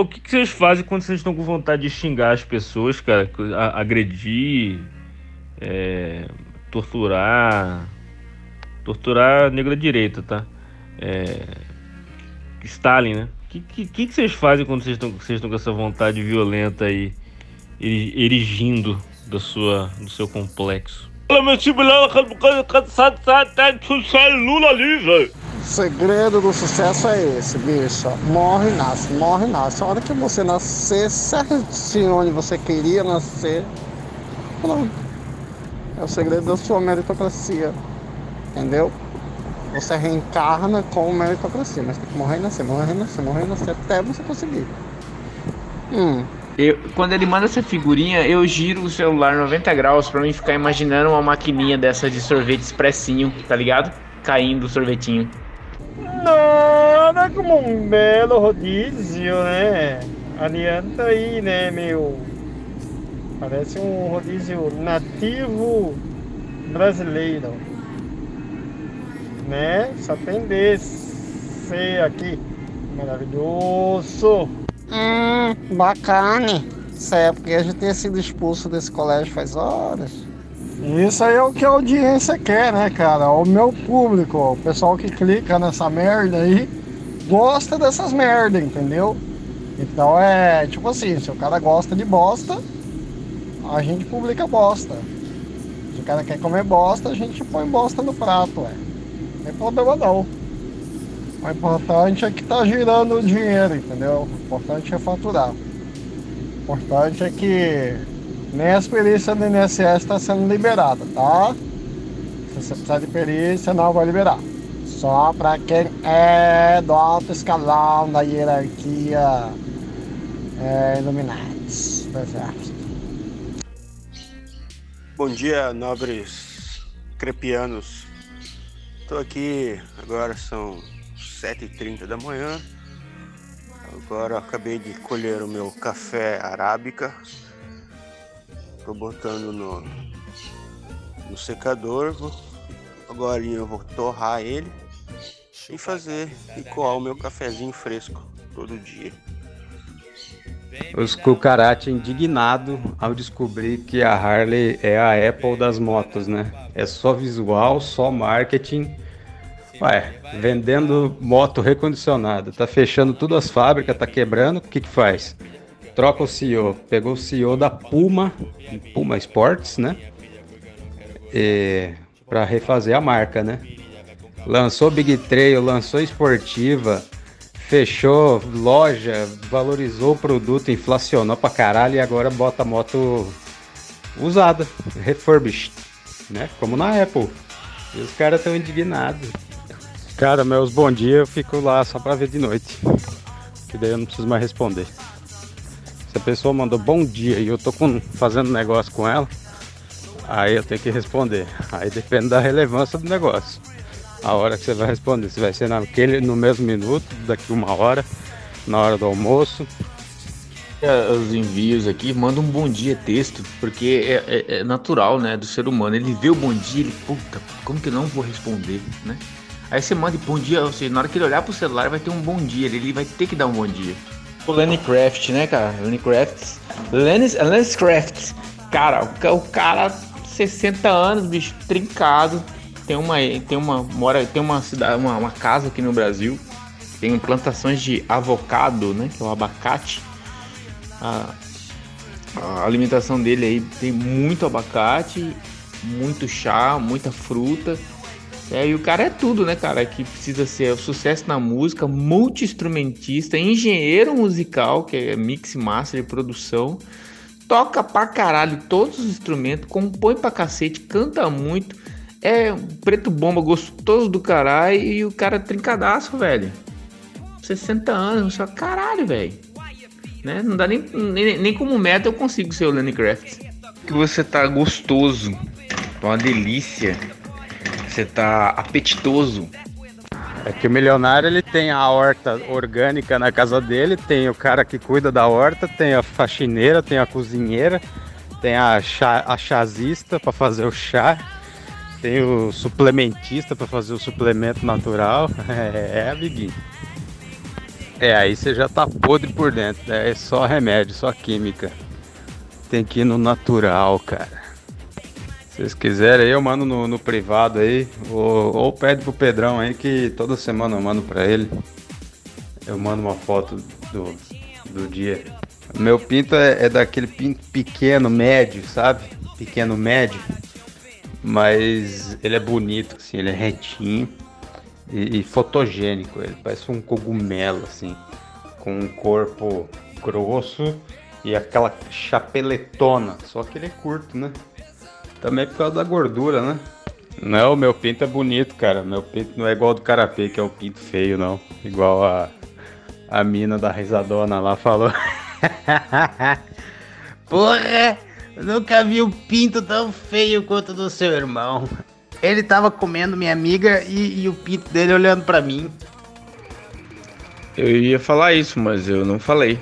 o que, que vocês fazem quando vocês estão com vontade de xingar as pessoas, cara? agredir, é, torturar. Torturar negra direita, tá? É, Stalin, né? O que, que, que, vocês fazem quando vocês estão, vocês estão com essa vontade violenta aí, erigindo da sua, do seu complexo? Lula livre! Segredo do sucesso é esse, bicho. Morre e nasce, morre e nasce. A hora que você nascer certinho onde você queria nascer, pronto. É o segredo da sua meritocracia. Entendeu? Você reencarna com meritocracia, mas tem que morrer e nascer, morrer e nascer, morrer e nascer até você conseguir. Hum. Eu, quando ele manda essa figurinha, eu giro o celular 90 graus para mim ficar imaginando uma maquininha dessa de sorvete expressinho, tá ligado? Caindo o sorvetinho. Nada como um belo rodízio, né? Adianta aí, né, meu? Parece um rodízio nativo brasileiro. Né? Só tem desse aqui. Maravilhoso. Hum, bacana. Isso é porque a gente tinha sido expulso desse colégio faz horas. Isso aí é o que a audiência quer, né, cara? O meu público, o pessoal que clica nessa merda aí, gosta dessas merda, entendeu? Então é tipo assim, se o cara gosta de bosta, a gente publica bosta. Se o cara quer comer bosta, a gente põe bosta no prato, ué. Não tem problema não. O importante é que tá girando o dinheiro, entendeu? O importante é faturar. O importante é que nem as perícias do INSS está sendo liberada, tá? Se você precisar de perícia, não vai liberar. Só para quem é do alto escalão da hierarquia é, Illuminati. Bom dia, nobres crepianos. Estou aqui, agora são 7h30 da manhã. Agora acabei de colher o meu café arábica Tô botando no, no secador. Agora eu vou torrar ele e fazer e coar o meu cafezinho fresco todo dia. Os cucarachas indignados ao descobrir que a Harley é a Apple das motos, né? É só visual, só marketing. Ué, vendendo moto recondicionada, tá fechando todas as fábricas, tá quebrando, o que que faz? Troca o CEO. Pegou o CEO da Puma, Puma Sports, né? para refazer a marca, né? Lançou Big Trail, lançou esportiva, fechou loja, valorizou o produto, inflacionou pra caralho e agora bota moto usada, refurbished, né? Como na Apple. E os caras estão indignados. Cara, meus bom dia eu fico lá só pra ver de noite. Que daí eu não preciso mais responder. Se a pessoa mandou bom dia e eu tô com, fazendo negócio com ela, aí eu tenho que responder. Aí depende da relevância do negócio. A hora que você vai responder, se vai ser naquele, no mesmo minuto, daqui uma hora, na hora do almoço. Os envios aqui, manda um bom dia texto, porque é, é, é, natural, né, do ser humano. Ele vê o bom dia, ele, puta, como que eu não vou responder, né? Aí você manda bom dia, ou seja, na hora que ele olhar pro celular vai ter um bom dia, ele vai ter que dar um bom dia. O Lenny Craft, né, cara? Lenny Craft. Lenny, Lenny Craft. Cara, o, o cara, 60 anos, bicho, trincado. Tem uma, tem uma, mora, tem uma cidade, uma, uma casa aqui no Brasil. Tem plantações de avocado, né? Que é o abacate. A, a alimentação dele aí tem muito abacate, muito chá, muita fruta. É, e o cara é tudo, né, cara? Que precisa ser sucesso na música, multi-instrumentista, engenheiro musical, que é mix master de produção, toca pra caralho todos os instrumentos, compõe pra cacete, canta muito, é preto bomba gostoso do caralho e o cara é trincadaço, velho. 60 anos, só caralho, velho. Né? Não dá nem, nem, nem como meta eu consigo ser o Lenny Kravitz. Que você tá gostoso, uma delícia você tá apetitoso. É que o milionário ele tem a horta orgânica na casa dele, tem o cara que cuida da horta, tem a faxineira, tem a cozinheira, tem a, chá, a chazista para fazer o chá, tem o suplementista para fazer o suplemento natural. É, é amiguinho. É, aí você já tá podre por dentro, né? É só remédio, só química. Tem que ir no natural, cara. Se vocês quiserem, eu mando no, no privado aí. Ou, ou pede pro Pedrão aí que toda semana eu mando pra ele. Eu mando uma foto do, do dia. Meu pinto é, é daquele pinto pequeno, médio, sabe? Pequeno, médio. Mas ele é bonito, assim, ele é retinho e, e fotogênico. Ele parece um cogumelo, assim, com um corpo grosso e aquela chapeletona. Só que ele é curto, né? Também por causa da gordura, né? Não, meu pinto é bonito, cara. Meu pinto não é igual ao do Carapê, que é um pinto feio, não. Igual a, a mina da risadona lá falou. Porra! Nunca vi um pinto tão feio quanto o do seu irmão. Ele tava comendo minha amiga e, e o pinto dele olhando para mim. Eu ia falar isso, mas eu não falei.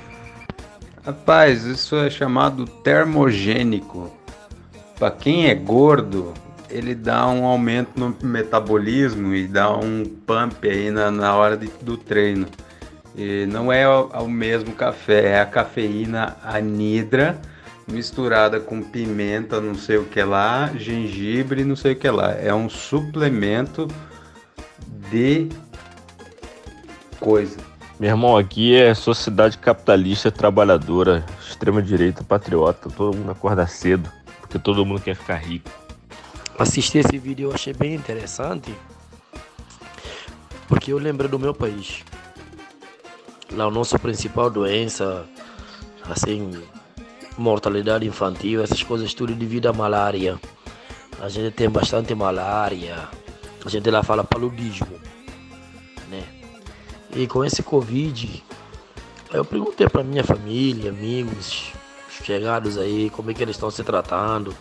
Rapaz, isso é chamado termogênico. Para quem é gordo, ele dá um aumento no metabolismo e dá um pump aí na, na hora de, do treino. E não é o, o mesmo café, é a cafeína anidra misturada com pimenta, não sei o que lá, gengibre, não sei o que lá. É um suplemento de coisa. Meu irmão, aqui é sociedade capitalista trabalhadora, extrema direita, patriota, todo mundo acorda cedo, porque todo mundo quer ficar rico. Assisti esse vídeo eu achei bem interessante, porque eu lembro do meu país. Lá a nossa principal doença, assim, mortalidade infantil, essas coisas tudo devido à malária. A gente tem bastante malária, a gente lá fala paludismo, né? E com esse Covid, eu perguntei para minha família, amigos, chegados aí, como é que eles estão se tratando,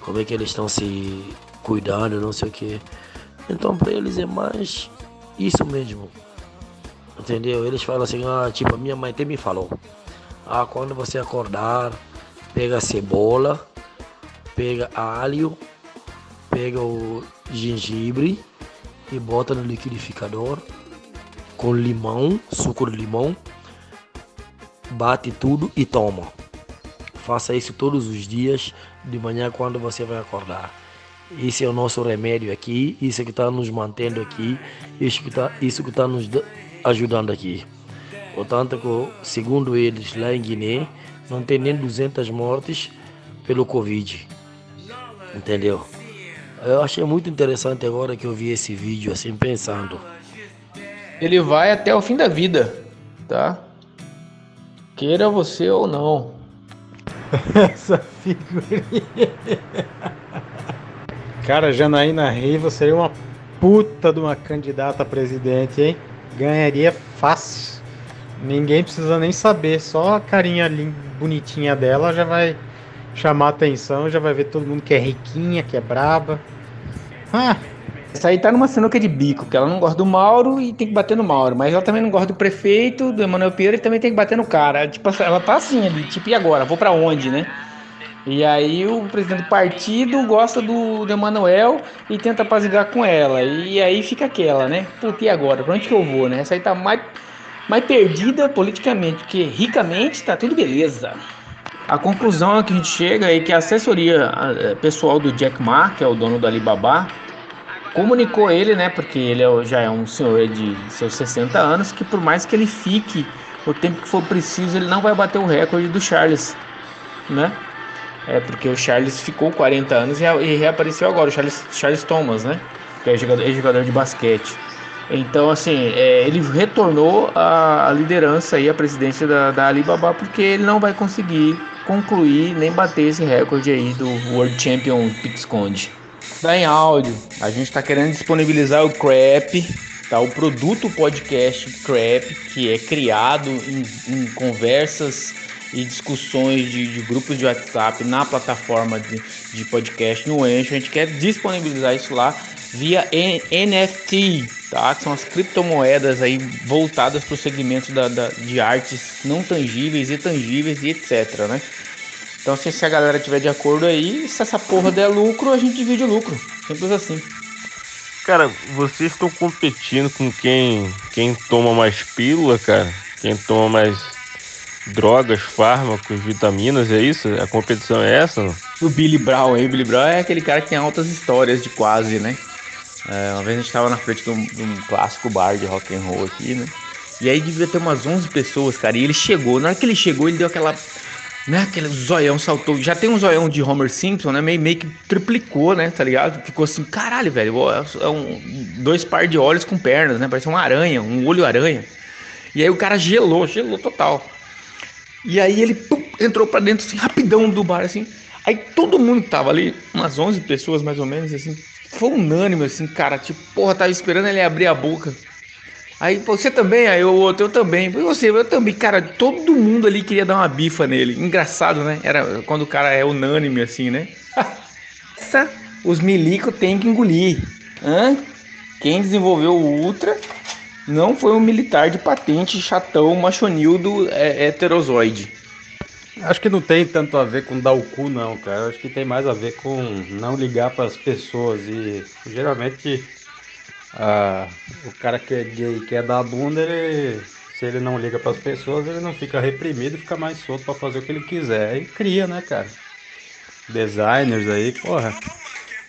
como é que eles estão se cuidando, não sei o que. Então para eles é mais isso mesmo. Entendeu? Eles falam assim, ah, tipo, a minha mãe até me falou. Ah, quando você acordar, pega cebola, pega alho, pega o gengibre e bota no liquidificador com limão, suco de limão, bate tudo e toma. Faça isso todos os dias de manhã quando você vai acordar. Esse é o nosso remédio aqui, isso que está nos mantendo aqui, isso que está tá nos ajudando aqui. Portanto, segundo eles lá em Guiné, não tem nem 200 mortes pelo Covid. Entendeu? Eu achei muito interessante agora que eu vi esse vídeo assim pensando. Ele vai até o fim da vida, tá? Queira você ou não. Essa figurinha. Cara, Janaína Riva seria uma puta de uma candidata a presidente, hein? Ganharia fácil. Ninguém precisa nem saber, só a carinha bonitinha dela já vai chamar atenção, já vai ver todo mundo que é riquinha, que é braba. Ah, essa aí tá numa sinuca de bico, que ela não gosta do Mauro e tem que bater no Mauro, mas ela também não gosta do prefeito, do Emanuel Pinheiro e também tem que bater no cara. Tipo, ela tá assim ali, tipo, e agora? Vou para onde, né? E aí o presidente do partido gosta do, do Emanuel e tenta apaziguar com ela. E aí fica aquela, né? Puta, e agora? Pra onde que eu vou, né? Essa aí tá mais mas perdida politicamente, porque ricamente está tudo beleza. A conclusão que a gente chega é que a assessoria é, pessoal do Jack Ma, que é o dono do Alibaba, comunicou ele, né, porque ele é já é um senhor de seus 60 anos, que por mais que ele fique o tempo que for preciso, ele não vai bater o recorde do Charles, né? É porque o Charles ficou 40 anos e reapareceu agora, o Charles, Charles Thomas, né? Que é jogador, é jogador de basquete. Então, assim, é, ele retornou à liderança e à presidência da, da, Alibaba porque ele não vai conseguir concluir nem bater esse recorde aí do World Champion Pixconde. Tá em áudio. A gente está querendo disponibilizar o Crap, tá? O produto podcast Crap, que é criado em, em conversas e discussões de, de, grupos de WhatsApp na plataforma de, de podcast no Anchor. A gente quer disponibilizar isso lá via NFT, tá? Que são as criptomoedas aí voltadas para o segmento da, da, de artes não tangíveis e tangíveis e etc, né? Então se, se a galera tiver de acordo aí, se essa porra der lucro, a gente divide o lucro. Simples assim. Cara, vocês estão competindo com quem quem toma mais pílula, cara? Quem toma mais drogas, fármacos, vitaminas, é isso? A competição é essa? Não? O Billy Brown aí, o Billy Brown é aquele cara que tem altas histórias de quase, né? É, uma vez a gente estava na frente de um, de um, clássico bar de rock and roll aqui, né? E aí devia ter umas 11 pessoas, cara. E ele chegou, na hora que ele chegou, ele deu aquela. Né, aquele zoião saltou. Já tem um zoião de Homer Simpson, né? Meio, meio que triplicou, né? Tá ligado? Ficou assim, caralho, velho. É um, dois par de olhos com pernas, né? Parece uma aranha, um olho aranha. E aí o cara gelou, gelou total. E aí ele pum, entrou para dentro assim, rapidão do bar, assim. Aí todo mundo que tava ali, umas 11 pessoas mais ou menos, assim, foi unânime, assim, cara. Tipo, porra, tava esperando ele abrir a boca. Aí, você também? Aí o outro, eu também. E você, eu também. Cara, todo mundo ali queria dar uma bifa nele. Engraçado, né? Era quando o cara é unânime, assim, né? Essa, os milico tem que engolir. Hã? Quem desenvolveu o Ultra não foi um militar de patente chatão machonildo é, heterozoide. Acho que não tem tanto a ver com dar o cu, não, cara. Acho que tem mais a ver com não ligar para as pessoas. E geralmente ah, o cara que é gay quer dar a bunda, ele, se ele não liga para as pessoas, ele não fica reprimido fica mais solto para fazer o que ele quiser. E cria, né, cara? Designers aí, porra.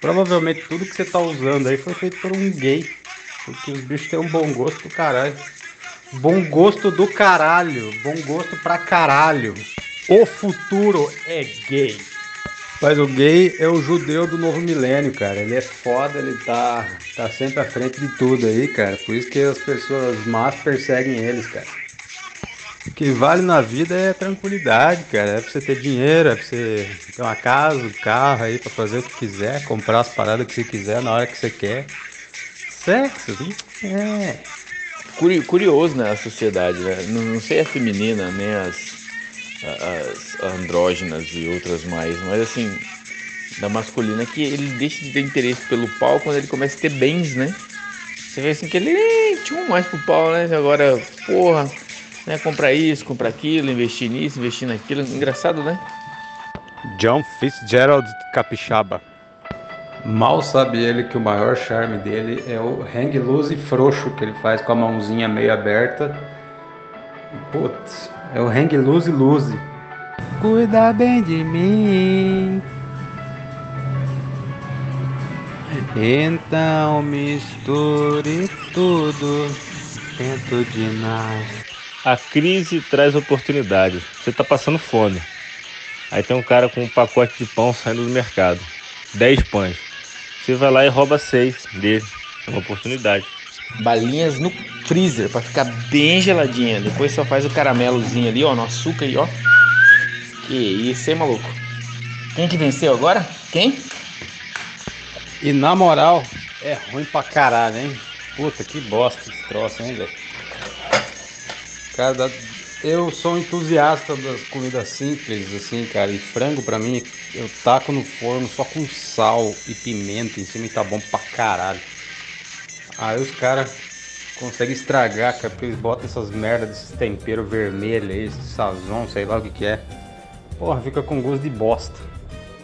Provavelmente tudo que você tá usando aí foi feito por um gay. Porque os bichos têm um bom gosto do caralho. Bom gosto do caralho. Bom gosto pra caralho. O futuro é gay. Mas o gay é o judeu do novo milênio, cara. Ele é foda, ele tá, tá sempre à frente de tudo aí, cara. Por isso que as pessoas más perseguem eles, cara. O que vale na vida é tranquilidade, cara. É pra você ter dinheiro, é pra você ter uma casa, um carro aí pra fazer o que quiser, comprar as paradas que você quiser na hora que você quer. Sexo, é. Curioso, né, a sociedade, né? Não, não sei a feminina, nem as as andrógenas e outras mais, mas assim, da masculina que ele deixa de ter interesse pelo pau quando ele começa a ter bens, né? Você vê assim que ele tinha um mais pro pau, né? Agora, porra, né? Comprar isso, comprar aquilo, investir nisso, investir naquilo. Engraçado, né? John Fitzgerald Capixaba. Mal sabe ele que o maior charme dele é o hang loose frouxo que ele faz com a mãozinha meio aberta. Putz, é o hang loose loose. Cuida bem de mim. Então misture tudo dentro de nós. A crise traz oportunidade. Você tá passando fome. Aí tem um cara com um pacote de pão saindo do mercado. 10 pães. Você vai lá e rouba seis dele. É uma oportunidade balinhas no freezer para ficar bem geladinha. Depois só faz o caramelozinho ali, ó, no açúcar aí, ó. Que isso, hein, maluco? Quem que venceu agora? Quem? E na moral, é ruim pra caralho, hein? Puta que bosta esse troço, hein, velho? Cara, eu sou um entusiasta das comidas simples, assim, cara. E frango pra mim, eu taco no forno só com sal e pimenta em cima e tá bom pra caralho. Aí os caras conseguem estragar, cara, porque eles botam essas merdas desses temperos vermelhos aí, esse sazon, sei lá o que que é. Porra, fica com gosto de bosta.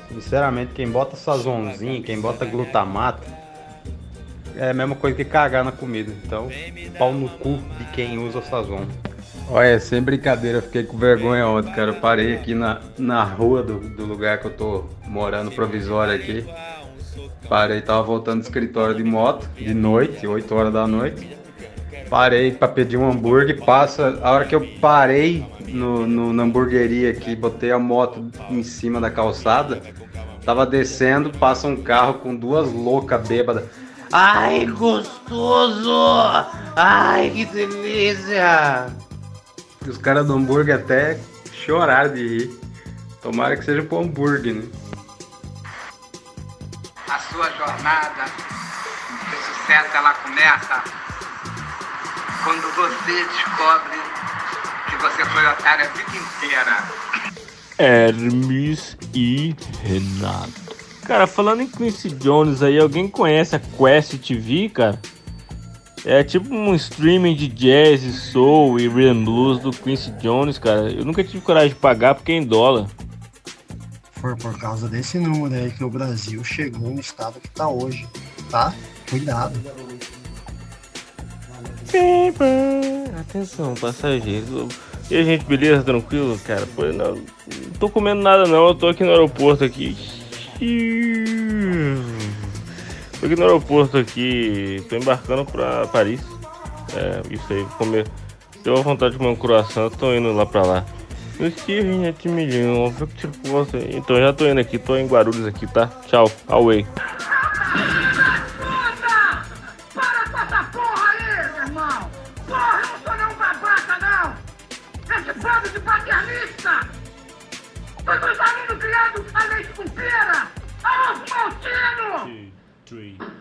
Sinceramente, quem bota sazonzinho, quem bota glutamato, é a mesma coisa que cagar na comida. Então, pau no cu de quem usa sazon. Olha, sem brincadeira, fiquei com vergonha ontem, cara. Eu parei aqui na, na rua do, do lugar que eu tô morando provisório aqui. Parei, tava voltando do escritório de moto, de noite, 8 horas da noite. Parei para pedir um hambúrguer, passa. A hora que eu parei no, no, na hamburgueria aqui, botei a moto em cima da calçada, tava descendo, passa um carro com duas loucas bêbadas. Ai, gostoso! Ai, que delícia! Os caras do hambúrguer até choraram de rir. Tomara que seja pro hambúrguer, né? Sua jornada de sucesso ela começa quando você descobre que você foi otário a vida inteira. Hermes e Renato. Cara, falando em Quincy Jones aí, alguém conhece a Quest TV, cara? É tipo um streaming de jazz, soul e rhythm blues do Quincy Jones, cara. Eu nunca tive coragem de pagar porque é em dólar for por causa desse número aí que o Brasil chegou no estado que está hoje, tá? Cuidado. Atenção, passageiro. E a gente, beleza? Tranquilo, cara? Pô, não, não tô comendo nada não, eu tô aqui no aeroporto aqui. Tô aqui no aeroporto aqui, tô embarcando pra Paris. É, isso aí, comer. Deu vontade de comer um croissant, tô indo lá pra lá. Eu estive aqui milhão, eu que tipo você. Então já tô indo aqui, tô em Guarulhos aqui, tá? Tchau, away.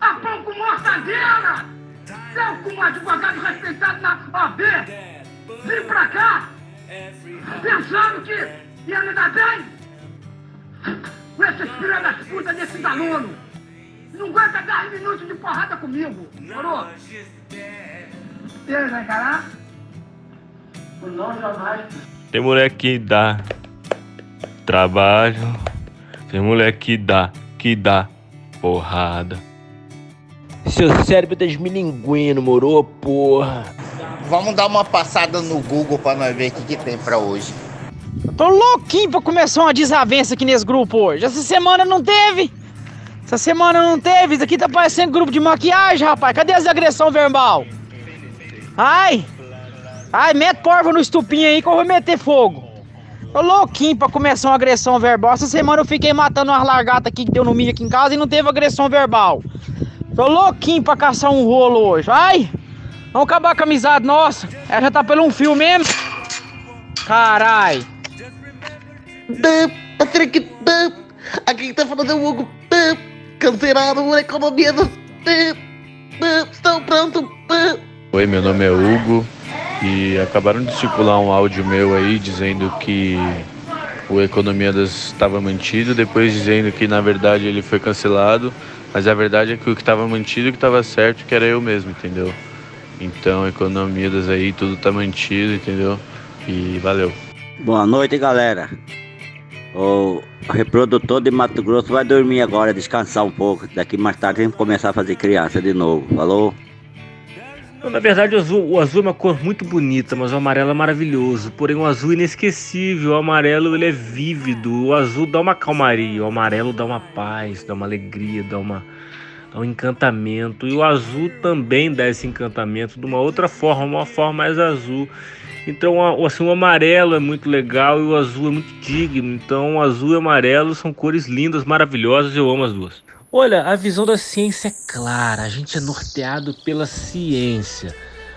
a com pão com mortadela! Eu, como advogado respeitado na OAB, vim pra cá pensando que ia me dar bem com esses filhos das putas desses alunos. Não aguenta 10 minutos de porrada comigo, moro? Aí, vai encarar? Não, jamais. Tem mulher que dá trabalho. Tem mulher que dá, que dá porrada. Seu cérebro tá desmilinguindo, moro, porra. Vamos dar uma passada no Google pra nós ver o que, que tem pra hoje. Eu tô louquinho pra começar uma desavença aqui nesse grupo hoje. Essa semana não teve. Essa semana não teve. Isso aqui tá parecendo grupo de maquiagem, rapaz. Cadê as agressão verbal? Ai! Ai, mete porva no estupinho aí que eu vou meter fogo. Tô louquinho pra começar uma agressão verbal. Essa semana eu fiquei matando umas largatas aqui que deu no milho aqui em casa e não teve agressão verbal. Tô louquinho pra caçar um rolo hoje. Ai! Vamos acabar com a amizade nossa. Ela já tá pelo um fio mesmo. Carai. Patrick, aqui que tá falando é o Hugo. Cancerado por economia do. Estou pronto. Oi, meu nome é Hugo e acabaram de circular um áudio meu aí dizendo que o Economia das estava mantido, depois dizendo que na verdade ele foi cancelado, mas a verdade é que o que estava mantido que estava certo que era eu mesmo, entendeu? Então, Economia das aí tudo tá mantido, entendeu? E valeu. Boa noite, galera. O reprodutor de Mato Grosso vai dormir agora, descansar um pouco. Daqui mais tarde a gente começar a fazer criança de novo. Falou? na verdade, o azul, o azul é uma cor muito bonita, mas o amarelo é maravilhoso. Porém, o azul é inesquecível. O amarelo ele é vívido. O azul dá uma calmaria. O amarelo dá uma paz, dá uma alegria, dá, uma, dá um encantamento. E o azul também dá esse encantamento de uma outra forma, uma forma mais azul. Então, assim, o amarelo é muito legal e o azul é muito digno. Então, azul e amarelo são cores lindas, maravilhosas. Eu amo as duas. Olha, a visão da ciência é clara, a gente é norteado pela ciência.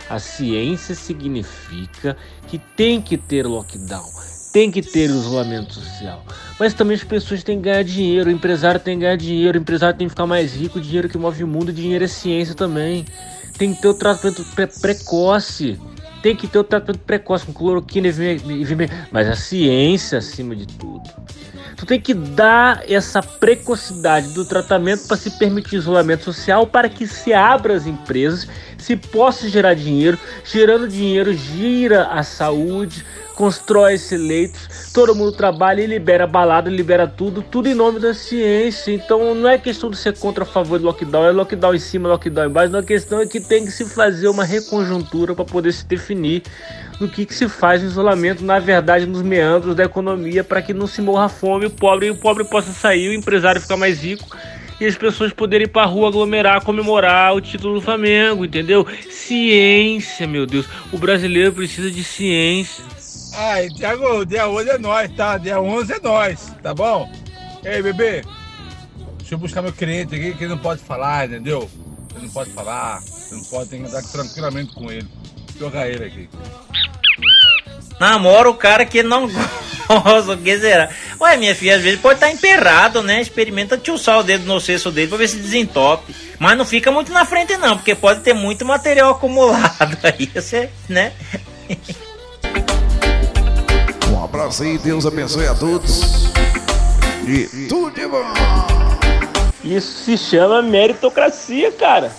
A ciência significa que tem que ter lockdown, tem que ter isolamento social. Mas também as pessoas têm que ganhar dinheiro, o empresário tem que ganhar dinheiro, o empresário tem que ficar mais rico, o dinheiro que move o mundo, dinheiro é ciência também. Tem que ter o tratamento pre precoce, tem que ter o tratamento precoce com cloroquina e vermelho, mas a ciência acima de tudo. Tu tem que dar essa precocidade do tratamento para se permitir isolamento social, para que se abra as empresas, se possa gerar dinheiro, gerando dinheiro gira a saúde, constrói-se leitos, todo mundo trabalha e libera balada, libera tudo, tudo em nome da ciência. Então não é questão de ser contra a favor do lockdown, é lockdown em cima, lockdown embaixo. Não, a questão é que tem que se fazer uma reconjuntura para poder se definir no que, que se faz no isolamento, na verdade, nos meandros da economia, para que não se morra fome o pobre e o pobre possa sair, o empresário ficar mais rico e as pessoas poderem ir pra rua aglomerar, comemorar o título do Flamengo, entendeu? Ciência, meu Deus. O brasileiro precisa de ciência. Ai, Thiago, dia 11 é nós, tá? Dia 11 é nós, tá bom? Ei, bebê, deixa eu buscar meu cliente aqui que ele não pode falar, entendeu? Ele não pode falar, você não pode, tem que andar tranquilamente com ele. Jogar ele aqui. Namora o cara que não gosta, o que será? Ué, minha filha, às vezes pode estar tá emperrado, né? Experimenta tchulsar o dedo no cesso dele pra ver se desentope. Mas não fica muito na frente não, porque pode ter muito material acumulado aí, você, né? abraço aí, Deus abençoe a todos. E tudo de bom. Isso se chama meritocracia, cara.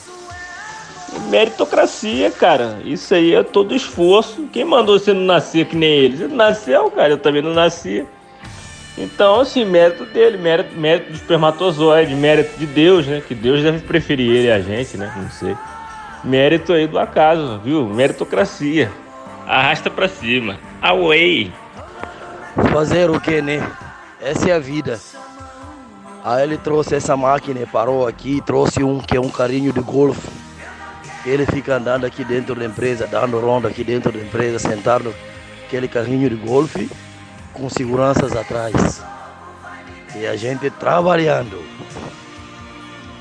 Meritocracia, cara. Isso aí é todo esforço. Quem mandou você não nascer que nem ele? Você não nasceu, cara. Eu também não nasci. Então, assim, mérito dele, mérito, mérito do espermatozoide, mérito de Deus, né? Que Deus deve preferir ele a gente, né? Não sei. Mérito aí do acaso, viu? Meritocracia. Arrasta pra cima. Away. Fazer o que, né? Essa é a vida. Aí ele trouxe essa máquina, parou aqui, trouxe um que é um carinho de golfe. Ele fica andando aqui dentro da empresa, dando ronda aqui dentro da empresa, sentado aquele carrinho de golfe com seguranças atrás. E a gente trabalhando.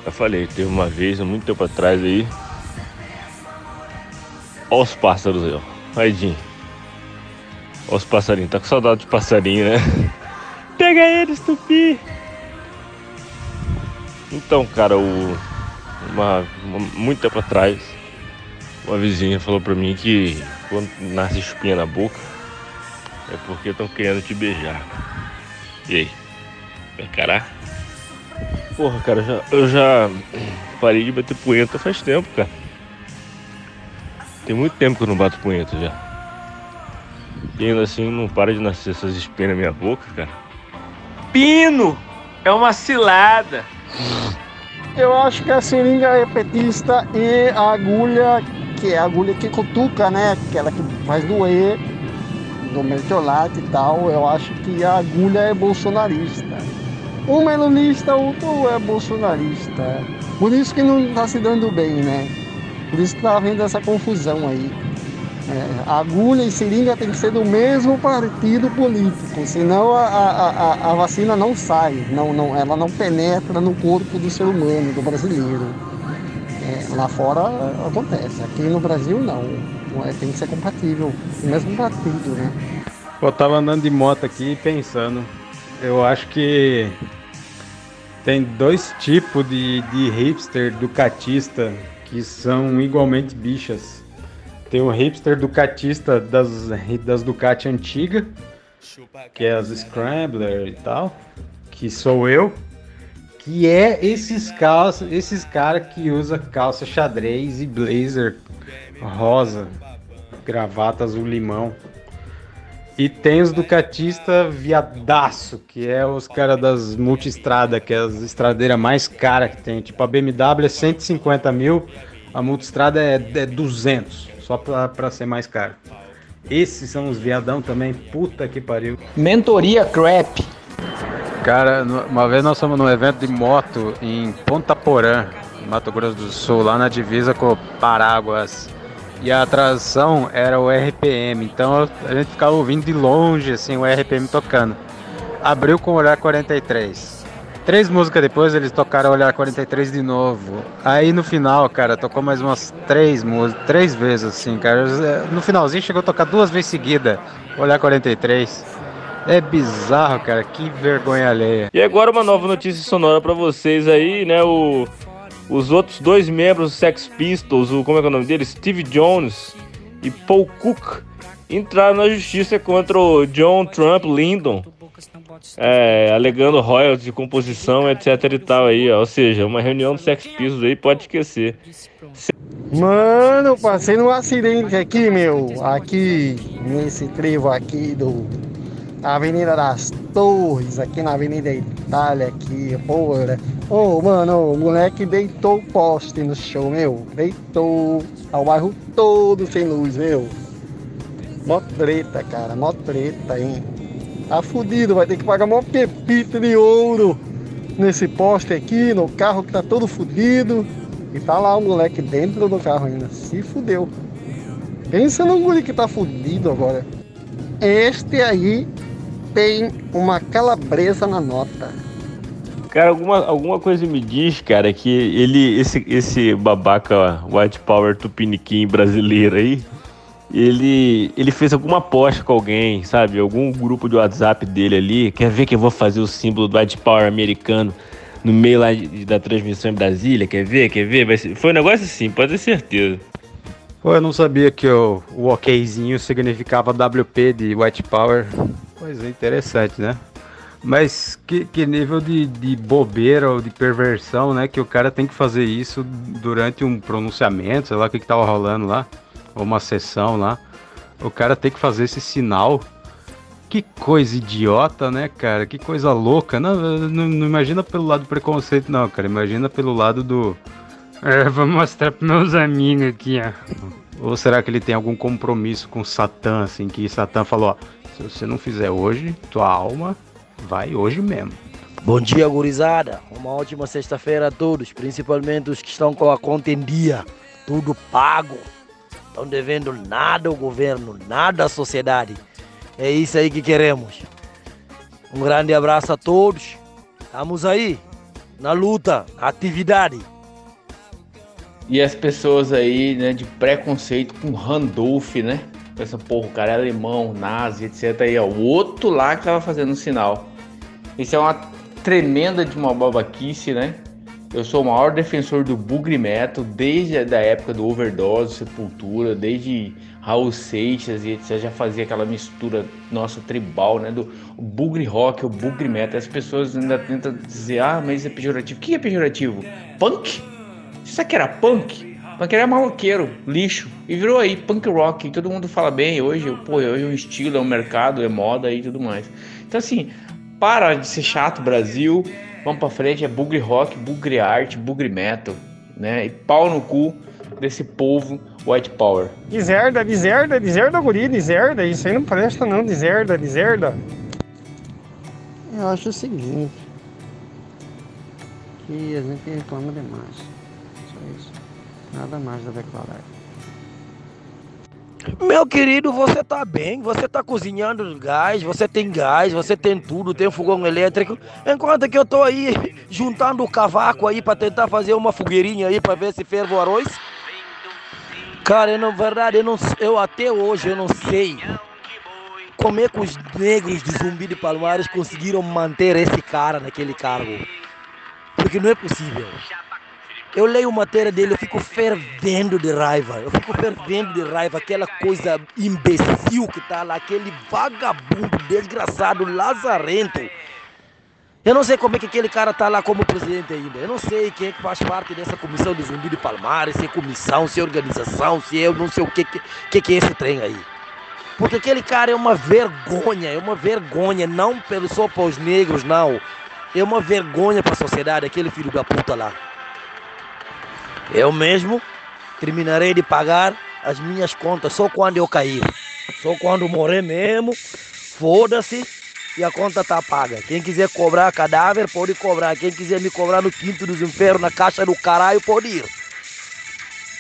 Eu falei, teve uma vez, muito tempo atrás aí. Olha os pássaros aí, ó. Olha os passarinhos. Tá com saudade de passarinho, né? Pega eles, Tupi! Então, cara, o, uma, uma, muito tempo atrás, uma vizinha falou pra mim que quando nasce espinha na boca é porque estão querendo te beijar. E aí? Vai encarar? Porra, cara, já, eu já parei de bater punheta faz tempo, cara. Tem muito tempo que eu não bato punheta já. E ainda assim não para de nascer essas espinhas na minha boca, cara. Pino! É uma cilada! Eu acho que a seringa é petista e a agulha, que é a agulha que cutuca, né? Aquela que faz doer, do mertiolate e tal, eu acho que a agulha é bolsonarista. Um lulista, outro é bolsonarista. Por isso que não está se dando bem, né? Por isso que tá havendo essa confusão aí. É, agulha e seringa tem que ser do mesmo partido político, senão a, a, a, vacina não sai, não, não, ela não penetra no corpo do ser humano, do brasileiro. É, lá fora acontece, aqui no Brasil não. É, tem que ser compatível, o mesmo partido, né? Eu tava andando de moto aqui pensando, eu acho que tem dois tipos de, de hipster ducatista que são igualmente bichas. Tem o hipster ducatista das, das Ducati antiga, que é as Scrambler e tal, que sou eu, que é esses calça, esses caras que usa calça xadrez e blazer rosa, gravata azul limão. E tem os Ducatista viadaço, que é os caras das multistrada, que é as estradeiras mais caras que tem. Tipo, a BMW é 150 mil, a multistrada é, é 200, só pra, pra ser mais caro. Esses são os viadão também, puta que pariu. Mentoria crap. Cara, uma vez nós fomos num evento de moto em Ponta Porã, Mato Grosso do Sul, lá na divisa com Paráguas e a atração era o RPM, então a gente ficava ouvindo de longe assim o RPM tocando. Abriu com o Olhar 43. Três músicas depois eles tocaram Olhar 43 de novo. Aí no final, cara, tocou mais umas três músicas, três vezes assim, cara. No finalzinho chegou a tocar duas vezes seguida Olhar 43. É bizarro, cara, que vergonha alheia. E agora uma nova notícia sonora para vocês aí, né? O os outros dois membros do Sex Pistols, o, como é, é o nome dele? Steve Jones e Paul Cook, entraram na justiça contra o John Trump Lyndon, é, alegando royalties de composição, etc e tal aí, ó. ou seja, uma reunião do Sex Pistols aí pode esquecer. Mano, passei num acidente aqui, meu, aqui nesse trevo aqui do Avenida das Torres, aqui na Avenida Itália, aqui, porra. Ô, oh, mano, o moleque deitou o poste no show, meu. Deitou ao bairro todo sem luz, meu. Mó treta, cara, mó treta, hein. Tá fudido, vai ter que pagar mó pepita de ouro nesse poste aqui, no carro que tá todo fudido. E tá lá o moleque dentro do carro ainda. Se fudeu. Pensa no guri que tá fudido agora. Este aí tem uma calabresa na nota. Cara, alguma, alguma coisa me diz, cara, que ele, esse, esse babaca White Power tupiniquim brasileiro aí, ele, ele fez alguma aposta com alguém, sabe? Algum grupo de WhatsApp dele ali. Quer ver que eu vou fazer o símbolo do White Power americano no meio lá da transmissão em Brasília? Quer ver? Quer ver? Foi um negócio assim, pode ter certeza. Pô, eu não sabia que o, o okzinho significava WP de White Power. Pois é, interessante, né? Mas que, que nível de, de bobeira ou de perversão, né? Que o cara tem que fazer isso durante um pronunciamento, sei lá o que, que tava rolando lá, ou uma sessão lá. O cara tem que fazer esse sinal. Que coisa idiota, né, cara? Que coisa louca. Não, não, não imagina pelo lado do preconceito, não, cara. Imagina pelo lado do. É, vou mostrar pros meus amigos aqui, ó. Ou será que ele tem algum compromisso com Satã, assim, que Satã falou, ó, se você não fizer hoje, tua alma vai hoje mesmo. Bom dia, gurizada. Uma ótima sexta-feira a todos, principalmente os que estão com a conta em dia. Tudo pago. Estão devendo nada ao governo, nada à sociedade. É isso aí que queremos. Um grande abraço a todos. Estamos aí, na luta, na atividade. E as pessoas aí, né, de preconceito com Randolph, né? Pensa, porra, o cara é alemão, nazi, etc. Aí, ó, o outro lá que tava fazendo sinal. Isso é uma tremenda de uma babaquice, né? Eu sou o maior defensor do bugre metal desde a época do Overdose, Sepultura, desde Raul Seixas e etc. Já fazia aquela mistura nossa tribal, né? Do bugre rock, o bugre metal. As pessoas ainda tentam dizer, ah, mas é pejorativo. O que é pejorativo? Punk? Isso aqui era punk? Punk era maloqueiro, lixo. E virou aí punk rock. Todo mundo fala bem hoje. Pô, hoje é um estilo, é um mercado, é moda e tudo mais. Então assim, para de ser chato, Brasil. Vamos pra frente, é bugre rock, bugre arte, bugre metal, né? E pau no cu desse povo white power. Deserda, deserda, deserda, guri, deserda. Isso aí não presta não, deserda, deserda. Eu acho o seguinte, que a gente reclama demais. Só isso. Nada mais a declarar. Meu querido, você tá bem, você tá cozinhando gás, você tem gás, você tem tudo, tem fogão elétrico. Enquanto que eu tô aí juntando o cavaco aí para tentar fazer uma fogueirinha aí para ver se ferve o arroz. Cara, na verdade, eu, não, eu até hoje eu não sei como é que os negros de Zumbi de Palmares conseguiram manter esse cara naquele cargo. Porque não é possível. Eu leio matéria dele, eu fico fervendo de raiva. Eu fico fervendo de raiva. Aquela coisa imbecil que tá lá, aquele vagabundo, desgraçado, lazarento. Eu não sei como é que aquele cara tá lá como presidente ainda. Eu não sei quem é que faz parte dessa comissão de Zumbi de Palmares, se é comissão, se é organização, se é eu não sei o que, que, que é esse trem aí. Porque aquele cara é uma vergonha, é uma vergonha, não só para os negros, não. É uma vergonha para a sociedade, aquele filho da puta lá. Eu mesmo terminarei de pagar as minhas contas só quando eu cair. Só quando morrer mesmo. Foda-se e a conta tá paga. Quem quiser cobrar cadáver, pode cobrar. Quem quiser me cobrar no quinto dos infernos, na caixa do caralho, pode ir.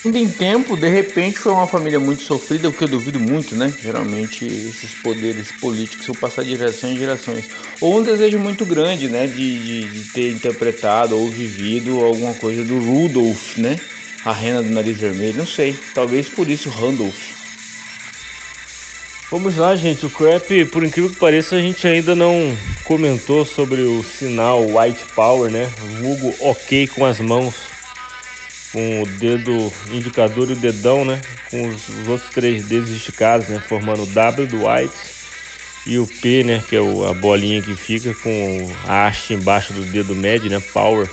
Ainda em tempo, de repente foi uma família muito sofrida, o que eu duvido muito, né? Geralmente esses poderes políticos são passar de gerações em gerações. Ou um desejo muito grande, né? De, de, de ter interpretado ou vivido alguma coisa do Rudolph, né? A rena do nariz vermelho, não sei. Talvez por isso Randolph. Vamos lá, gente. O crap, por incrível que pareça, a gente ainda não comentou sobre o sinal White Power, né? Vulgo ok com as mãos com o dedo indicador e o dedão, né? Com os, os outros três dedos esticados, né? Formando o W do White e o P, né? Que é o, a bolinha que fica com a haste embaixo do dedo médio, né? Power.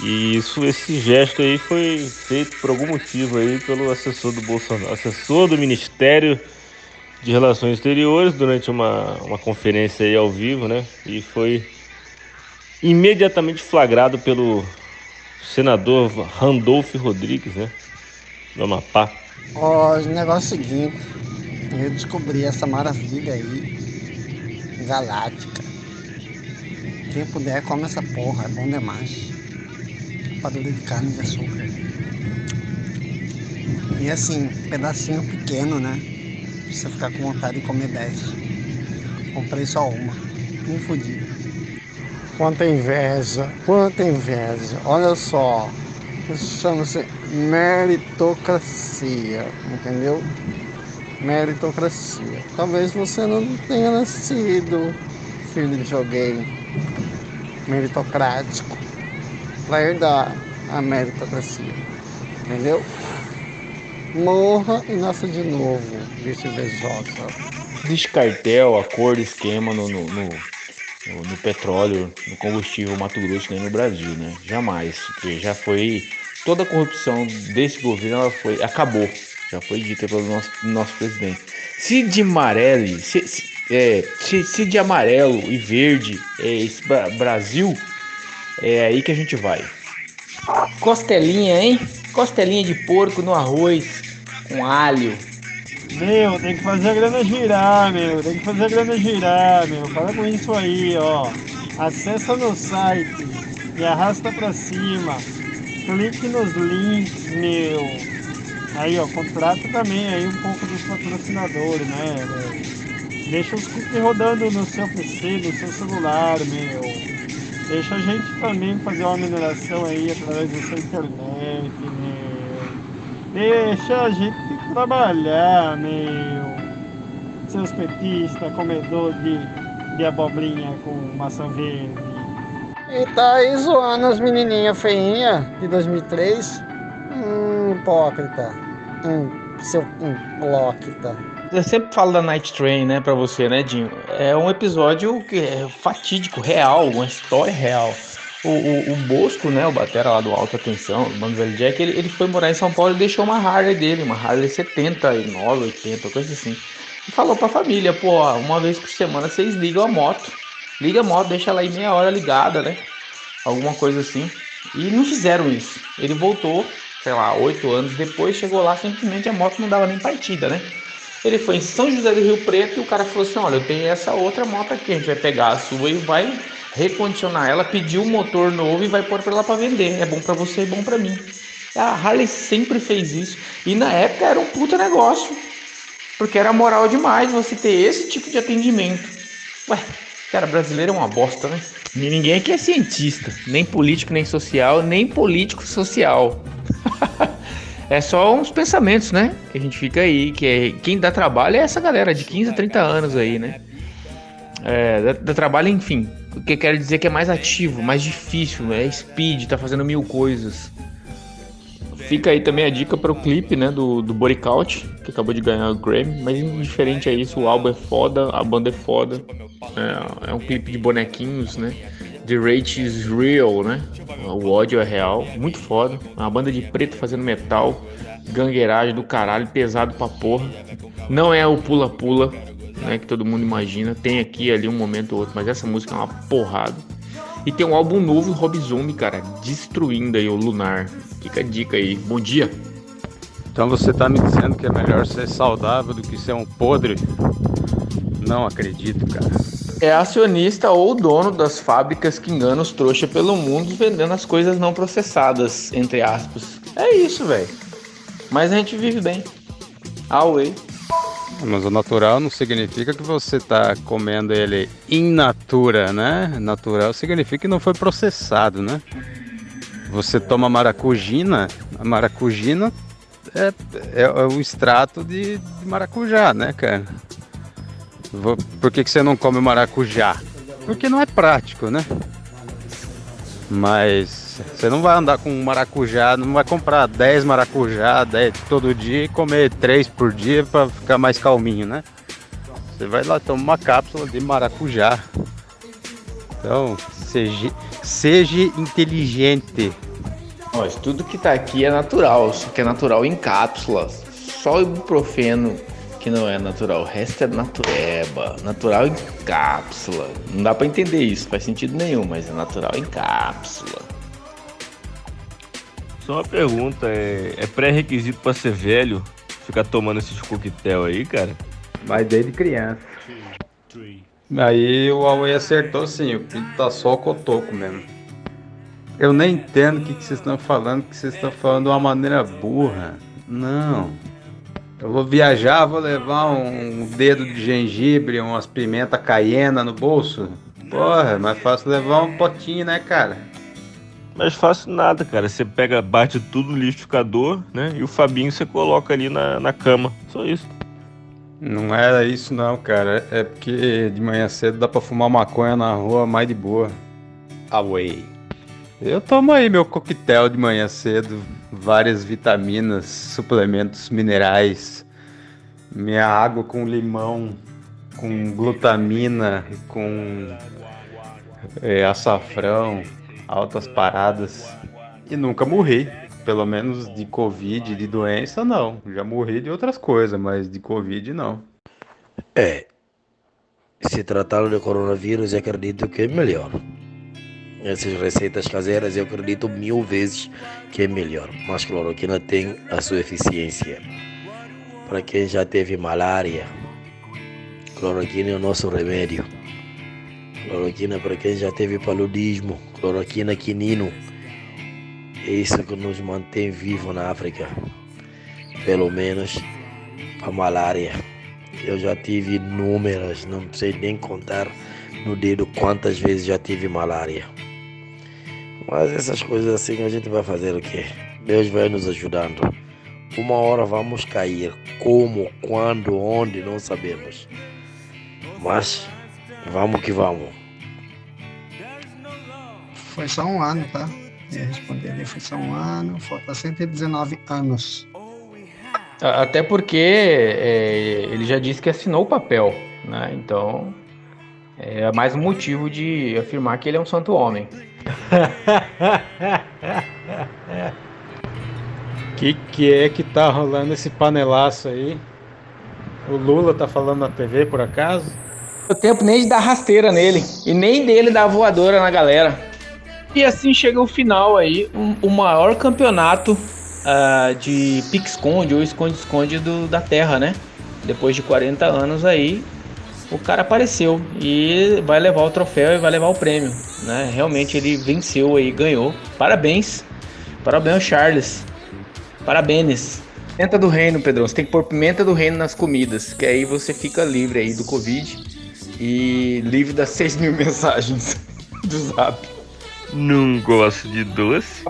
E isso, esse gesto aí foi feito por algum motivo aí pelo assessor do Bolsonaro, assessor do Ministério de Relações Exteriores durante uma, uma conferência aí ao vivo, né? E foi imediatamente flagrado pelo senador Randolph Rodrigues, né? Do Amapá. Ó, o negócio é o seguinte, eu descobri essa maravilha aí, galáctica. Quem puder, come essa porra, é bom demais. Padura de carne de açúcar. E assim, pedacinho pequeno, né? Pra você ficar com vontade de comer 10. Comprei só uma. Fudi. Quanta inveja, quanta inveja. Olha só, isso chama-se meritocracia, entendeu? Meritocracia. Talvez você não tenha nascido filho de alguém meritocrático para herdar a meritocracia, entendeu? Morra e nasça de novo, invejosa. Descartel, acordo, esquema no, no, no no, petróleo, no combustível Mato Grosso nem no Brasil, né? Jamais, porque já foi toda a corrupção desse governo, ela foi acabou, já foi dita pelo nosso, nosso presidente. Se de amarelo, se, se, é, se, se, de amarelo e verde é esse Brasil, é aí que a gente vai. Costelinha, hein? Costelinha de porco no arroz, com alho. Meu, tem que fazer a grana girar, meu. Tem que fazer a grana girar, meu. Para com isso aí, ó. Acessa no site e arrasta pra cima. Clique nos links, meu. Aí, ó, contrata também aí um pouco dos patrocinadores, né? Meu? Deixa os cookies rodando no seu PC, no seu celular, meu. Deixa a gente também fazer uma mineração aí através da sua internet, meu. Deixa a gente trabalhar, meu. Seus petistas, comedor de, de abobrinha com maçã verde. E tá aí zoando as menininhas feinhas de 2003. Hum, hipócrita. Hum, seu hipócrita. Eu sempre falo da Night Train, né, pra você, né, Dinho? É um episódio que é fatídico, real, uma história real. O, o, o Bosco, né, o batera lá do Alta Tensão, o Mano Velho Jack, ele, ele foi morar em São Paulo e deixou uma Harley dele, uma Harley 79, 80, coisa assim. E falou pra família, pô, uma vez por semana vocês ligam a moto. Liga a moto, deixa ela aí meia hora ligada, né? Alguma coisa assim. E não fizeram isso. Ele voltou, sei lá, oito anos depois, chegou lá, simplesmente a moto não dava nem partida, né? Ele foi em São José do Rio Preto e o cara falou assim: Olha, eu tenho essa outra moto aqui, a gente vai pegar a sua e vai recondicionar ela, pedir um motor novo e vai pôr pra ela para vender. É bom para você e bom para mim. A Harley sempre fez isso e na época era um puta negócio, porque era moral demais você ter esse tipo de atendimento. Ué, cara, brasileiro é uma bosta, né? E ninguém aqui é cientista, nem político, nem social, nem político social. é só uns pensamentos, né? Que a gente fica aí, que é, quem dá trabalho é essa galera de 15 a 30 anos aí, né? É, dá, dá trabalho, enfim. O que quer dizer que é mais ativo, mais difícil, é speed, tá fazendo mil coisas. Fica aí também a dica para o clipe, né, do, do Body Count, que acabou de ganhar o Grammy, mas indiferente a isso, o álbum é foda, a banda é foda. É, é um clipe de bonequinhos, né? The Rate is Real, né? O ódio é real, muito foda. Uma banda de preto fazendo metal, gangueiragem do caralho, pesado pra porra. Não é o pula-pula, né? Que todo mundo imagina. Tem aqui ali um momento ou outro, mas essa música é uma porrada. E tem um álbum novo, Rob Zombie, cara, destruindo aí o Lunar. Fica a dica aí. Bom dia. Então você tá me dizendo que é melhor ser saudável do que ser um podre? Não acredito, cara. É acionista ou dono das fábricas que enganam os trouxa pelo mundo vendendo as coisas não processadas, entre aspas. É isso, velho. Mas a gente vive bem. Away. Mas o natural não significa que você está comendo ele in natura, né? Natural significa que não foi processado, né? Você toma maracujina, a maracujina é, é, é o extrato de, de, maracujá, né, cara? Por que, que você não come maracujá? Porque não é prático, né? Mas você não vai andar com maracujá, não vai comprar 10 maracujá 10 todo dia e comer 3 por dia para ficar mais calminho, né? Você vai lá tomar uma cápsula de maracujá. Então, seja, seja inteligente. Mas tudo que tá aqui é natural, só que é natural em cápsulas. Só o ibuprofeno que não é natural, o resto é natureba, natural em cápsula. Não dá para entender isso, faz sentido nenhum, mas é natural em cápsula. Só uma pergunta, é, é pré-requisito para ser velho ficar tomando esses coquetel aí, cara? Mas desde criança. Aí o Huawei acertou sim, o pinto tá só o cotoco mesmo. Eu nem entendo o que, que vocês estão falando, que vocês estão falando de uma maneira burra. Não. Eu vou viajar, vou levar um dedo de gengibre, umas pimenta caiena no bolso. Porra, é mais fácil levar um potinho, né, cara? Mais fácil nada, cara. Você pega, bate tudo no liquidificador, né? E o Fabinho você coloca ali na, na cama. Só isso. Não era isso não, cara. É porque de manhã cedo dá pra fumar maconha na rua mais de boa. Away. Eu tomo aí meu coquetel de manhã cedo, várias vitaminas, suplementos minerais, minha água com limão, com glutamina, com é, açafrão, altas paradas e nunca morri. Pelo menos de Covid, de doença, não. Já morri de outras coisas, mas de Covid, não. É. Se tratar de coronavírus, eu acredito que é melhor. Essas receitas caseiras, eu acredito mil vezes que é melhor. Mas cloroquina tem a sua eficiência. para quem já teve malária. Cloroquina é o nosso remédio. Cloroquina para quem já teve paludismo. Cloroquina quinino. É isso que nos mantém vivo na África. Pelo menos para malária. Eu já tive inúmeras, não sei nem contar no dedo quantas vezes já tive malária. Mas essas coisas assim a gente vai fazer o quê? Deus vai nos ajudando. Uma hora vamos cair. Como, quando, onde, não sabemos. Mas vamos que vamos. Foi só um ano, tá? Eu respondi ali, foi só um ano, falta 119 anos. Até porque é, ele já disse que assinou o papel, né? Então é mais um motivo de afirmar que ele é um santo homem. que que é que tá rolando esse panelaço aí? O Lula tá falando na TV por acaso? O tempo nem de dar rasteira nele e nem dele dar voadora na galera. E assim chega o final aí, um, o maior campeonato uh, de pique-esconde ou esconde-esconde da Terra, né? Depois de 40 anos aí, o cara apareceu e vai levar o troféu e vai levar o prêmio, né? Realmente ele venceu aí, ganhou. Parabéns, parabéns Charles, parabéns. Pimenta do reino, Pedrão. Você tem que pôr pimenta do reino nas comidas, que aí você fica livre aí do Covid e livre das 6 mil mensagens do Zap. Não gosto de doce.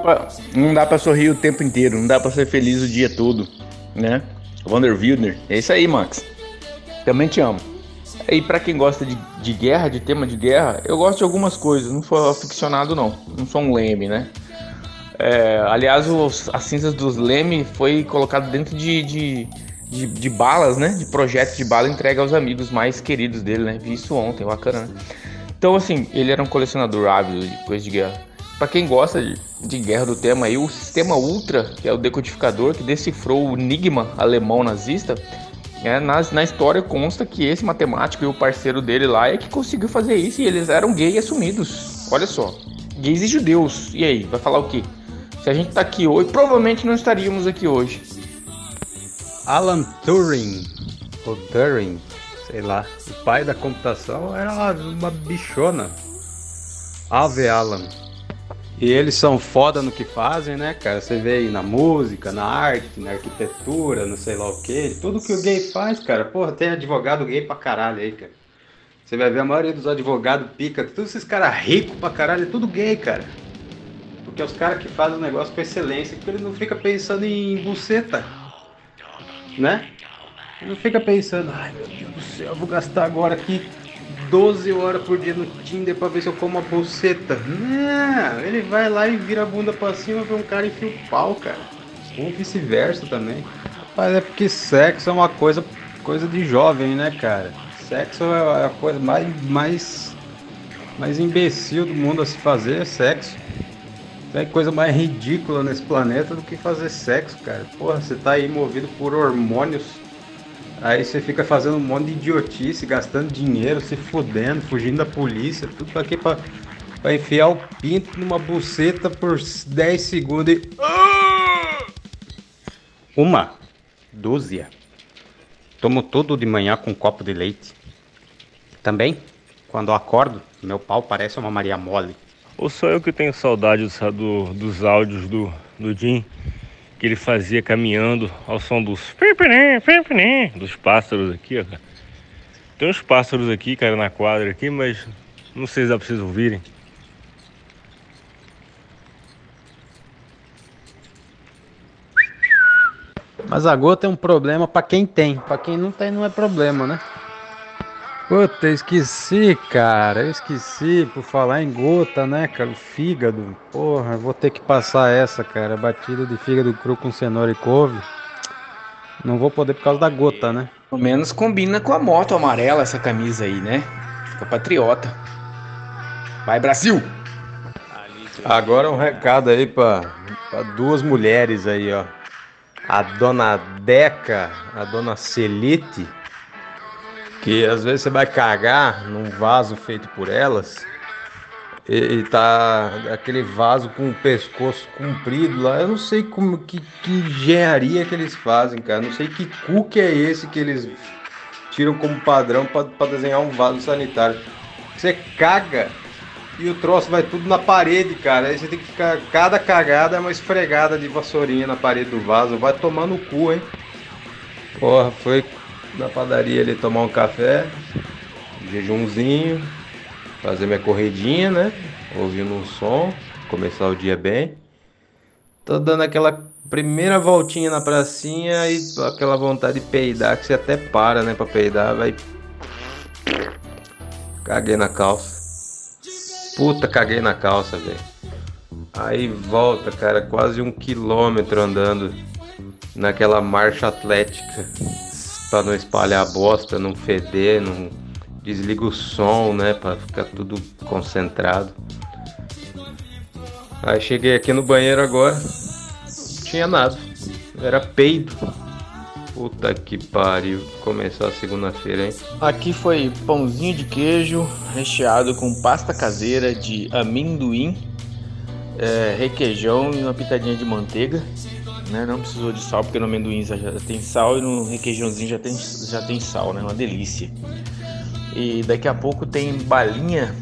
Não dá pra sorrir o tempo inteiro, não dá pra ser feliz o dia todo, né? Wander Wildner, é isso aí, Max. Também te amo. E para quem gosta de, de guerra, de tema de guerra, eu gosto de algumas coisas, não sou aficionado não, não sou um leme, né? É, aliás, os, as cinzas dos Leme foi colocado dentro de, de, de, de, balas, né? De projetos de bala entregue aos amigos mais queridos dele, né? Vi isso ontem, bacana, né? Então, assim, ele era um colecionador ávido de coisas de guerra. Para quem gosta de, de, guerra do tema aí, o sistema Ultra, que é o decodificador que decifrou o enigma alemão nazista, é, na, na história consta que esse matemático e o parceiro dele lá é que conseguiu fazer isso e eles eram gays assumidos. Olha só, gays e judeus. E aí, vai falar o quê? Se a gente tá aqui hoje, provavelmente não estaríamos aqui hoje. Alan Turing, ou Turing, sei lá, o pai da computação era uma bichona. Ave Alan. E eles são foda no que fazem, né, cara? Você vê aí na música, na arte, na arquitetura, não sei lá o que. Tudo que o gay faz, cara. Porra, tem advogado gay pra caralho aí, cara. Você vai ver a maioria dos advogados pica, todos esses caras ricos pra caralho, é tudo gay, cara. Porque é os caras que fazem o negócio com excelência, porque ele não fica pensando em buceta. Né? Não fica pensando, ai meu Deus do céu, vou gastar agora aqui 12 horas por dia no Tinder pra ver se eu como uma bolseta. Não, ele vai lá e vira a bunda pra cima pra um cara enfia o pau, cara. Ou vice-versa também. Mas é porque sexo é uma coisa, coisa de jovem, né, cara? Sexo é a coisa mais, mais, mais imbecil do mundo a se fazer, é sexo. Tem coisa mais ridícula nesse planeta do que fazer sexo, cara. Porra, você tá aí movido por hormônios Aí você fica fazendo um monte de idiotice, gastando dinheiro, se fudendo, fugindo da polícia, tudo pra quê? Pra, pra enfiar o pinto numa buceta por 10 segundos e. Uma dúzia. Tomo todo de manhã com um copo de leite. Também, quando acordo, meu pau parece uma Maria Mole. Ou só eu que tenho saudade do, dos áudios do, do Jim? Que ele fazia caminhando ao som dos dos pássaros aqui, ó. Tem uns pássaros aqui, cara, na quadra aqui, mas não sei se dá pra vocês ouvirem. Mas a gota é um problema para quem tem, para quem não tem não é problema, né? Puta, eu esqueci, cara. Eu esqueci por falar em gota, né, cara? O fígado. Porra, vou ter que passar essa, cara. Batida de fígado cru com cenoura e couve. Não vou poder por causa da gota, né? Pelo menos combina com a moto amarela essa camisa aí, né? Fica patriota. Vai, Brasil! Agora um recado aí pra, pra duas mulheres aí, ó. A dona Deca, a dona Celite que às vezes você vai cagar num vaso feito por elas, ele tá aquele vaso com o pescoço comprido lá. Eu não sei como que, que engenharia que eles fazem, cara. Não sei que cu que é esse que eles tiram como padrão para desenhar um vaso sanitário. Você caga e o troço vai tudo na parede, cara. Aí você tem que ficar. Cada cagada é uma esfregada de vassourinha na parede do vaso. Vai tomar no cu, hein? Porra, foi na padaria ali tomar um café, jejumzinho, fazer minha corridinha, né? Ouvindo um som, começar o dia bem. Tô dando aquela primeira voltinha na pracinha e aquela vontade de peidar que você até para, né? Pra peidar, vai. Caguei na calça. Puta, caguei na calça, velho. Aí volta, cara, quase um quilômetro andando naquela marcha atlética para não espalhar a bosta, não feder, não desliga o som, né, para ficar tudo concentrado. Aí cheguei aqui no banheiro agora, tinha nada, era peido. Puta que pariu, começou a segunda-feira, hein? Aqui foi pãozinho de queijo recheado com pasta caseira de amendoim, é, requeijão e uma pitadinha de manteiga né? Não precisou de sal porque no amendoim já tem sal e no requeijãozinho já tem, já tem sal, né? Uma delícia. E daqui a pouco tem balinha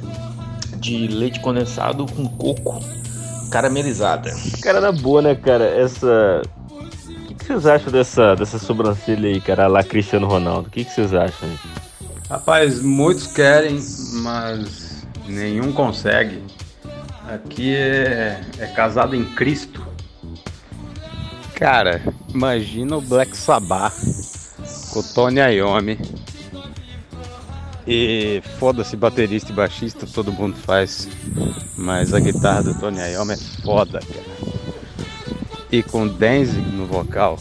de leite condensado com coco caramelizada. Cara, na boa, né, cara? Essa. O que, que vocês acham dessa, dessa sobrancelha aí, cara, lá Cristiano Ronaldo? O que, que vocês acham aí? Rapaz, muitos querem, mas nenhum consegue. Aqui é, é casado em Cristo. Cara, imagina o Black Sabbath com o Tony Iommi. E foda-se baterista e baixista, todo mundo faz. Mas a guitarra do Tony Iommi é foda, cara. E com Danzig no vocal.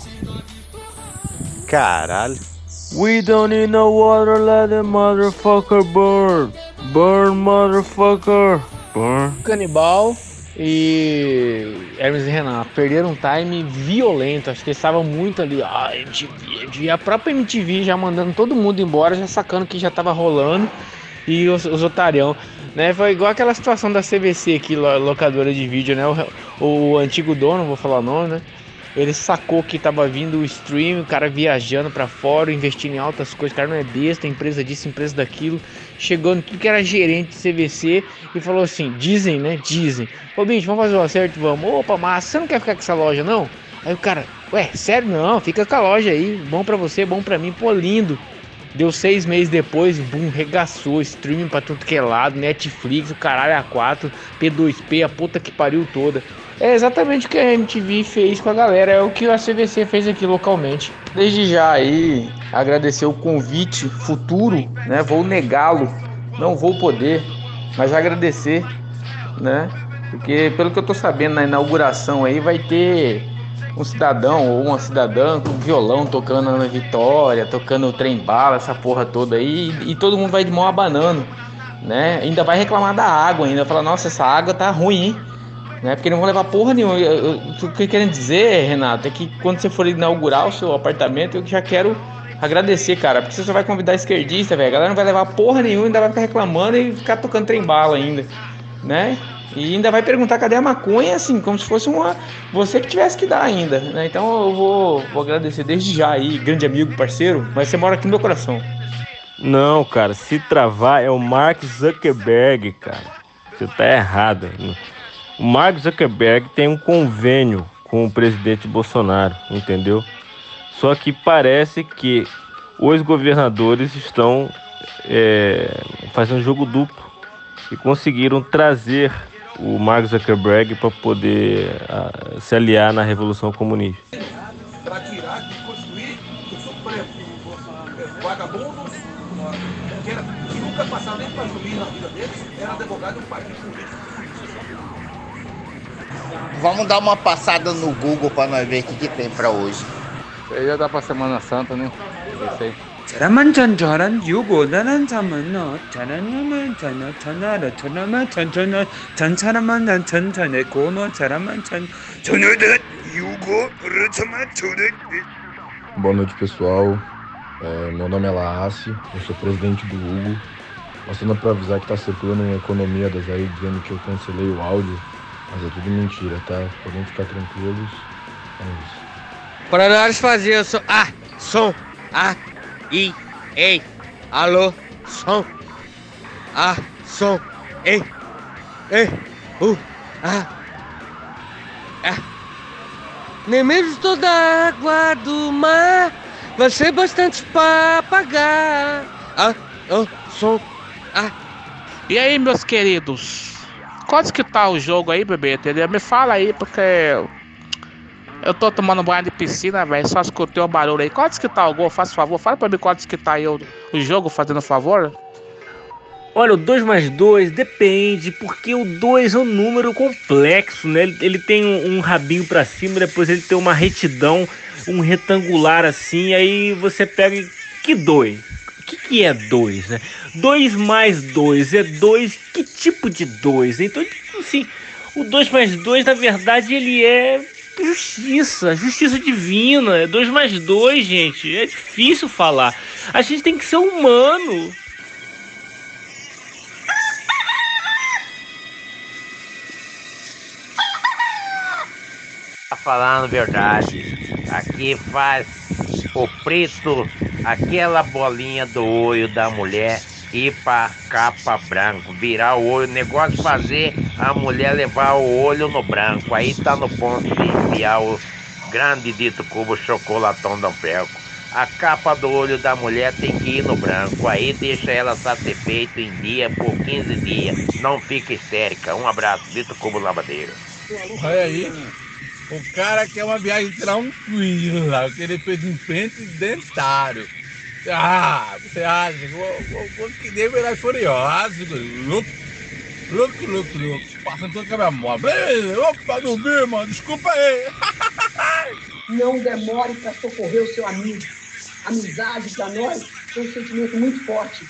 Caralho. We don't need no water, let the motherfucker burn. Burn, motherfucker. Burn. Canibal e Hermes e Renato perderam um time violento. Acho que eles estavam muito ali. Ah, MTV, a própria MTV já mandando todo mundo embora, já sacando que já tava rolando. E os, os otarião, né? Foi igual aquela situação da CVC aqui, locadora de vídeo, né? O, o antigo dono, vou falar o nome, né? Ele sacou que tava vindo o stream, o cara viajando para fora, investindo em altas coisas. O cara não é besta, empresa disso, empresa daquilo. Chegou no tudo que era gerente de CVC e falou assim: dizem, né? Dizem. Ô bicho, vamos fazer um acerto? Vamos. Opa, massa, você não quer ficar com essa loja não? Aí o cara, ué, sério não, fica com a loja aí. Bom para você, bom para mim, pô, lindo. Deu seis meses depois, boom, regaçou, streaming pra tudo que é lado, Netflix, o caralho A4, P2P, a puta que pariu toda. É exatamente o que a MTV fez com a galera, é o que a CVC fez aqui localmente. Desde já aí, agradecer o convite futuro, né? Vou negá-lo, não vou poder, mas agradecer, né? Porque pelo que eu tô sabendo na inauguração aí vai ter um cidadão ou uma cidadã com violão tocando na Vitória, tocando o trem bala, essa porra toda aí, e, todo mundo vai de mão abanando, né? Ainda vai reclamar da água, ainda fala, nossa, essa água tá ruim, hein? Né? Porque não vão levar porra nenhuma. Eu, eu, o que eu dizer, Renato, é que quando você for inaugurar o seu apartamento, eu já quero agradecer, cara. Porque você só vai convidar esquerdista, velho. A galera não vai levar porra nenhuma, ainda vai ficar reclamando e ficar tocando trem bala ainda, né? E ainda vai perguntar cadê a maconha, assim, como se fosse uma. Você que tivesse que dar ainda, né? Então eu vou, vou agradecer desde já aí, grande amigo, parceiro, mas você mora aqui no meu coração. Não, cara, se travar é o Mark Zuckerberg, cara. Você tá errado. Mark Zuckerberg tem um convênio com o presidente Bolsonaro, entendeu? Só que parece que os governadores estão é, fazendo jogo duplo e conseguiram trazer o Mark Zuckerberg para poder a, se aliar na Revolução Comunista. E Supremo, vagabundos, que nunca nem para na vida deles, era advogado de um Vamos dar uma passada no Google para nós ver o que, que tem para hoje. Isso aí já dá para Semana Santa, né? Isso aí. 자라만 전저란 유고 나란 잠은 자라만 전어 전하라 전하만 전전어 전차라만 난 전전에 고노 자라만 전 전어듯 유고 그렇지만 저듯 Boa noite pessoal, é, meu nome é Laassi, eu sou presidente do Hugo Passando para avisar que tá circulando uma economia das aí dizendo que eu cancelei o áudio, mas é tudo mentira, tá? Podem ficar tranquilos. É isso. Para nós fazer o som. Ah, som. Ah, i, ei. Alô, som. Ah, som. Ei. Ei. Uh. Ah. Ah. Nem mesmo toda a água do mar vai ser bastante para pagar. Ah, oh, som. Ah. E aí, meus queridos? Quanto que tá o jogo aí, bebê? Entendeu? Me fala aí, porque eu tô tomando banho de piscina, velho. Só escutei o barulho aí. Quantos que tá o gol? Faz favor. Fala pra mim quantos que tá aí o, o jogo, fazendo favor. Olha, o 2 mais 2 depende, porque o 2 é um número complexo, né? Ele, ele tem um, um rabinho para cima, depois ele tem uma retidão, um retangular assim, aí você pega. Que 2? Que, que é 2, né? 2 mais 2 é 2. Que tipo de 2? Então, assim, o 2 mais 2, na verdade, ele é justiça, justiça divina. 2 mais 2, gente. É difícil falar. A gente tem que ser humano. Falando verdade. Aqui faz o preto, aquela bolinha do olho da mulher ir pra capa branco, virar o olho, negócio fazer a mulher levar o olho no branco. Aí tá no ponto de enfiar o grande dito cubo chocolatão do pelco. A capa do olho da mulher tem que ir no branco, aí deixa ela satisfeita em dia por 15 dias. Não fica histérica. Um abraço, dito cubo lavadeiro. Olha aí. O cara quer uma viagem tranquila, que ele fez implante dentário. Ah, você acha? Vou que nem Velozes Furiosos. Look, look, look, look. Passando toda a minha moto. Opa, não vi, mano. Desculpa aí. Não demore para socorrer o seu amigo. Amizade para nós é um sentimento muito forte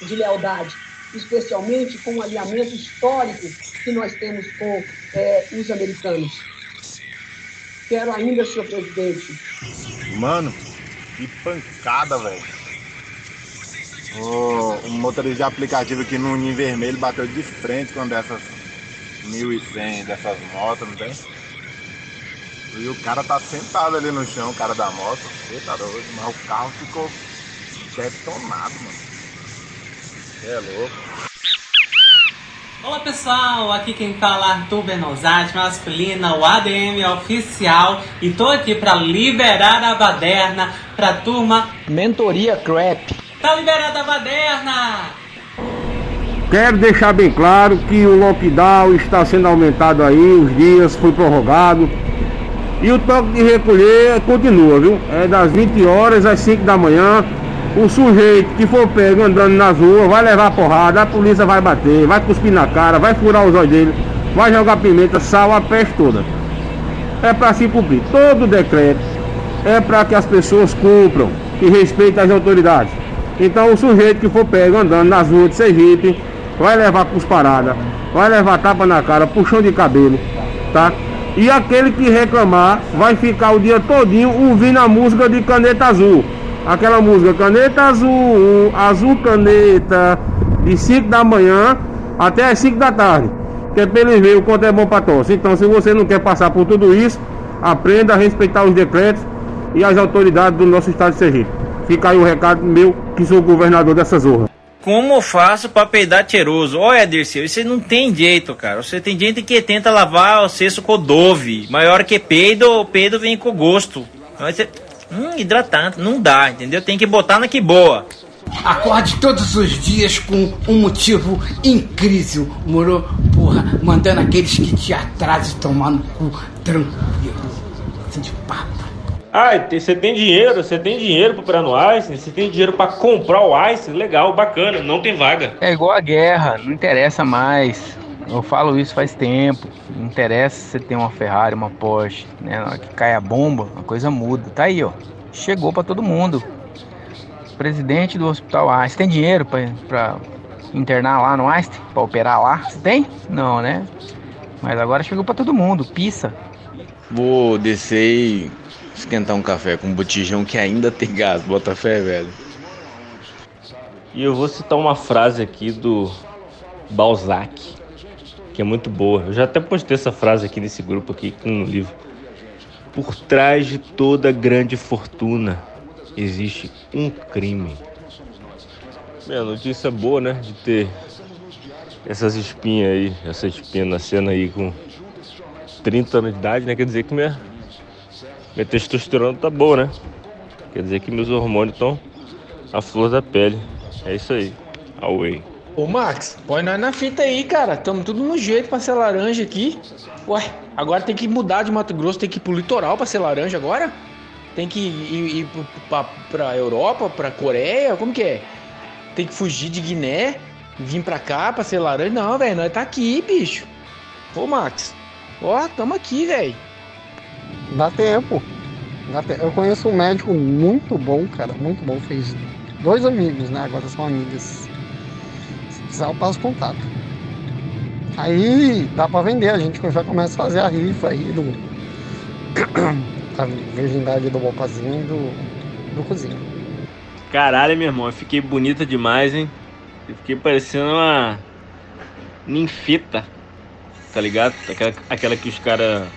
de lealdade, especialmente com o alinhamento histórico que nós temos com é, os americanos. Quero ainda, senhor presidente. Mano, que pancada, velho. O, motorista de aplicativo aqui no Ninho Vermelho bateu de frente com dessas 1.100 dessas motos, não tem? E o cara tá sentado ali no chão, o cara da moto. Você tá doido, mas o carro ficou detonado, mano. É louco. Olá pessoal, aqui quem fala é Arthur Benozati, masculina, o ADM oficial e tô aqui para liberar a baderna pra turma Mentoria Crap. Tá liberada a baderna! Quero deixar bem claro que o lockdown está sendo aumentado aí, os dias foi prorrogado. E o toque de recolher continua, viu? É das 20 horas às 5 da manhã. O sujeito que for pego andando nas ruas vai levar porrada, a polícia vai bater, vai cuspir na cara, vai furar os olhos dele, vai jogar pimenta, sal, a peste toda. É para se cumprir todo decreto, é para que as pessoas cumpram e respeitem as autoridades. Então o sujeito que for pego andando nas ruas de Sergipe vai levar cusparada, vai levar tapa na cara, puxão de cabelo, tá? E aquele que reclamar vai ficar o dia todinho ouvindo a música de caneta azul aquela música Caneta Azul, Azul Caneta, de 5 da manhã até as 5 da tarde. Que é pra eles verem o quanto é bom pra tosse. Então, se você não quer passar por tudo isso, aprenda a respeitar os decretos e as autoridades do nosso estado de Sergipe. Fica aí o recado meu, que sou governador dessa zorra. Como eu faço pra peidar cheiroso? Olha, Dirceu, você não tem jeito, cara. Você tem gente que tenta lavar o cesto com dove. Maior que peido, o peido vem com gosto. Mas você... Hum, hidratante, não dá, entendeu? Tem que botar na que boa. Acorde todos os dias com um motivo incrível, moro? Porra, mandando aqueles que te atrasam tomar no cu tranquilo. Assim de papo. Ah, você tem dinheiro, você tem dinheiro pra operar no Ice, você tem dinheiro pra comprar o Ice, legal, bacana, não tem vaga. É igual a guerra, não interessa mais. Eu falo isso faz tempo. Não interessa se você tem uma Ferrari, uma Porsche, né? Na hora que cai a bomba, a coisa muda. Tá aí, ó. Chegou para todo mundo. Presidente do Hospital Einstein. Tem dinheiro para internar lá no Einstein? Para operar lá? Você tem? Não, né? Mas agora chegou para todo mundo. Pissa. Vou descer e esquentar um café com um botijão que ainda tem gás. Bota fé, velho. E eu vou citar uma frase aqui do Balzac, que é muito boa. Eu já até postei essa frase aqui nesse grupo aqui no livro. Por trás de toda grande fortuna existe um crime. Minha notícia boa, né? De ter essas espinhas aí, essa espinha nascendo aí com 30 anos de idade, né? Quer dizer que minha, minha testosterona tá boa, né? Quer dizer que meus hormônios estão à flor da pele. É isso aí. Away. Ô Max, põe nós na fita aí, cara. Tamo tudo no jeito pra ser laranja aqui. Ué, agora tem que mudar de Mato Grosso, tem que ir pro litoral pra ser laranja agora? Tem que ir, ir pra, pra Europa, pra Coreia? Como que é? Tem que fugir de Guiné, vir pra cá pra ser laranja? Não, velho, nós tá aqui, bicho. Ô Max, ó, tamo aqui, velho. Dá tempo. Dá tempo. Eu conheço um médico muito bom, cara, muito bom. Fez dois amigos, né? Agora são amigas. Precisar, eu passo contato. Aí dá pra vender, a gente já começa a fazer a rifa aí do. a virgindade do Bopazinho e do, do cozinho. Caralho, meu irmão, eu fiquei bonita demais, hein? Eu fiquei parecendo uma ninfeta, tá ligado? Aquela, aquela que os caras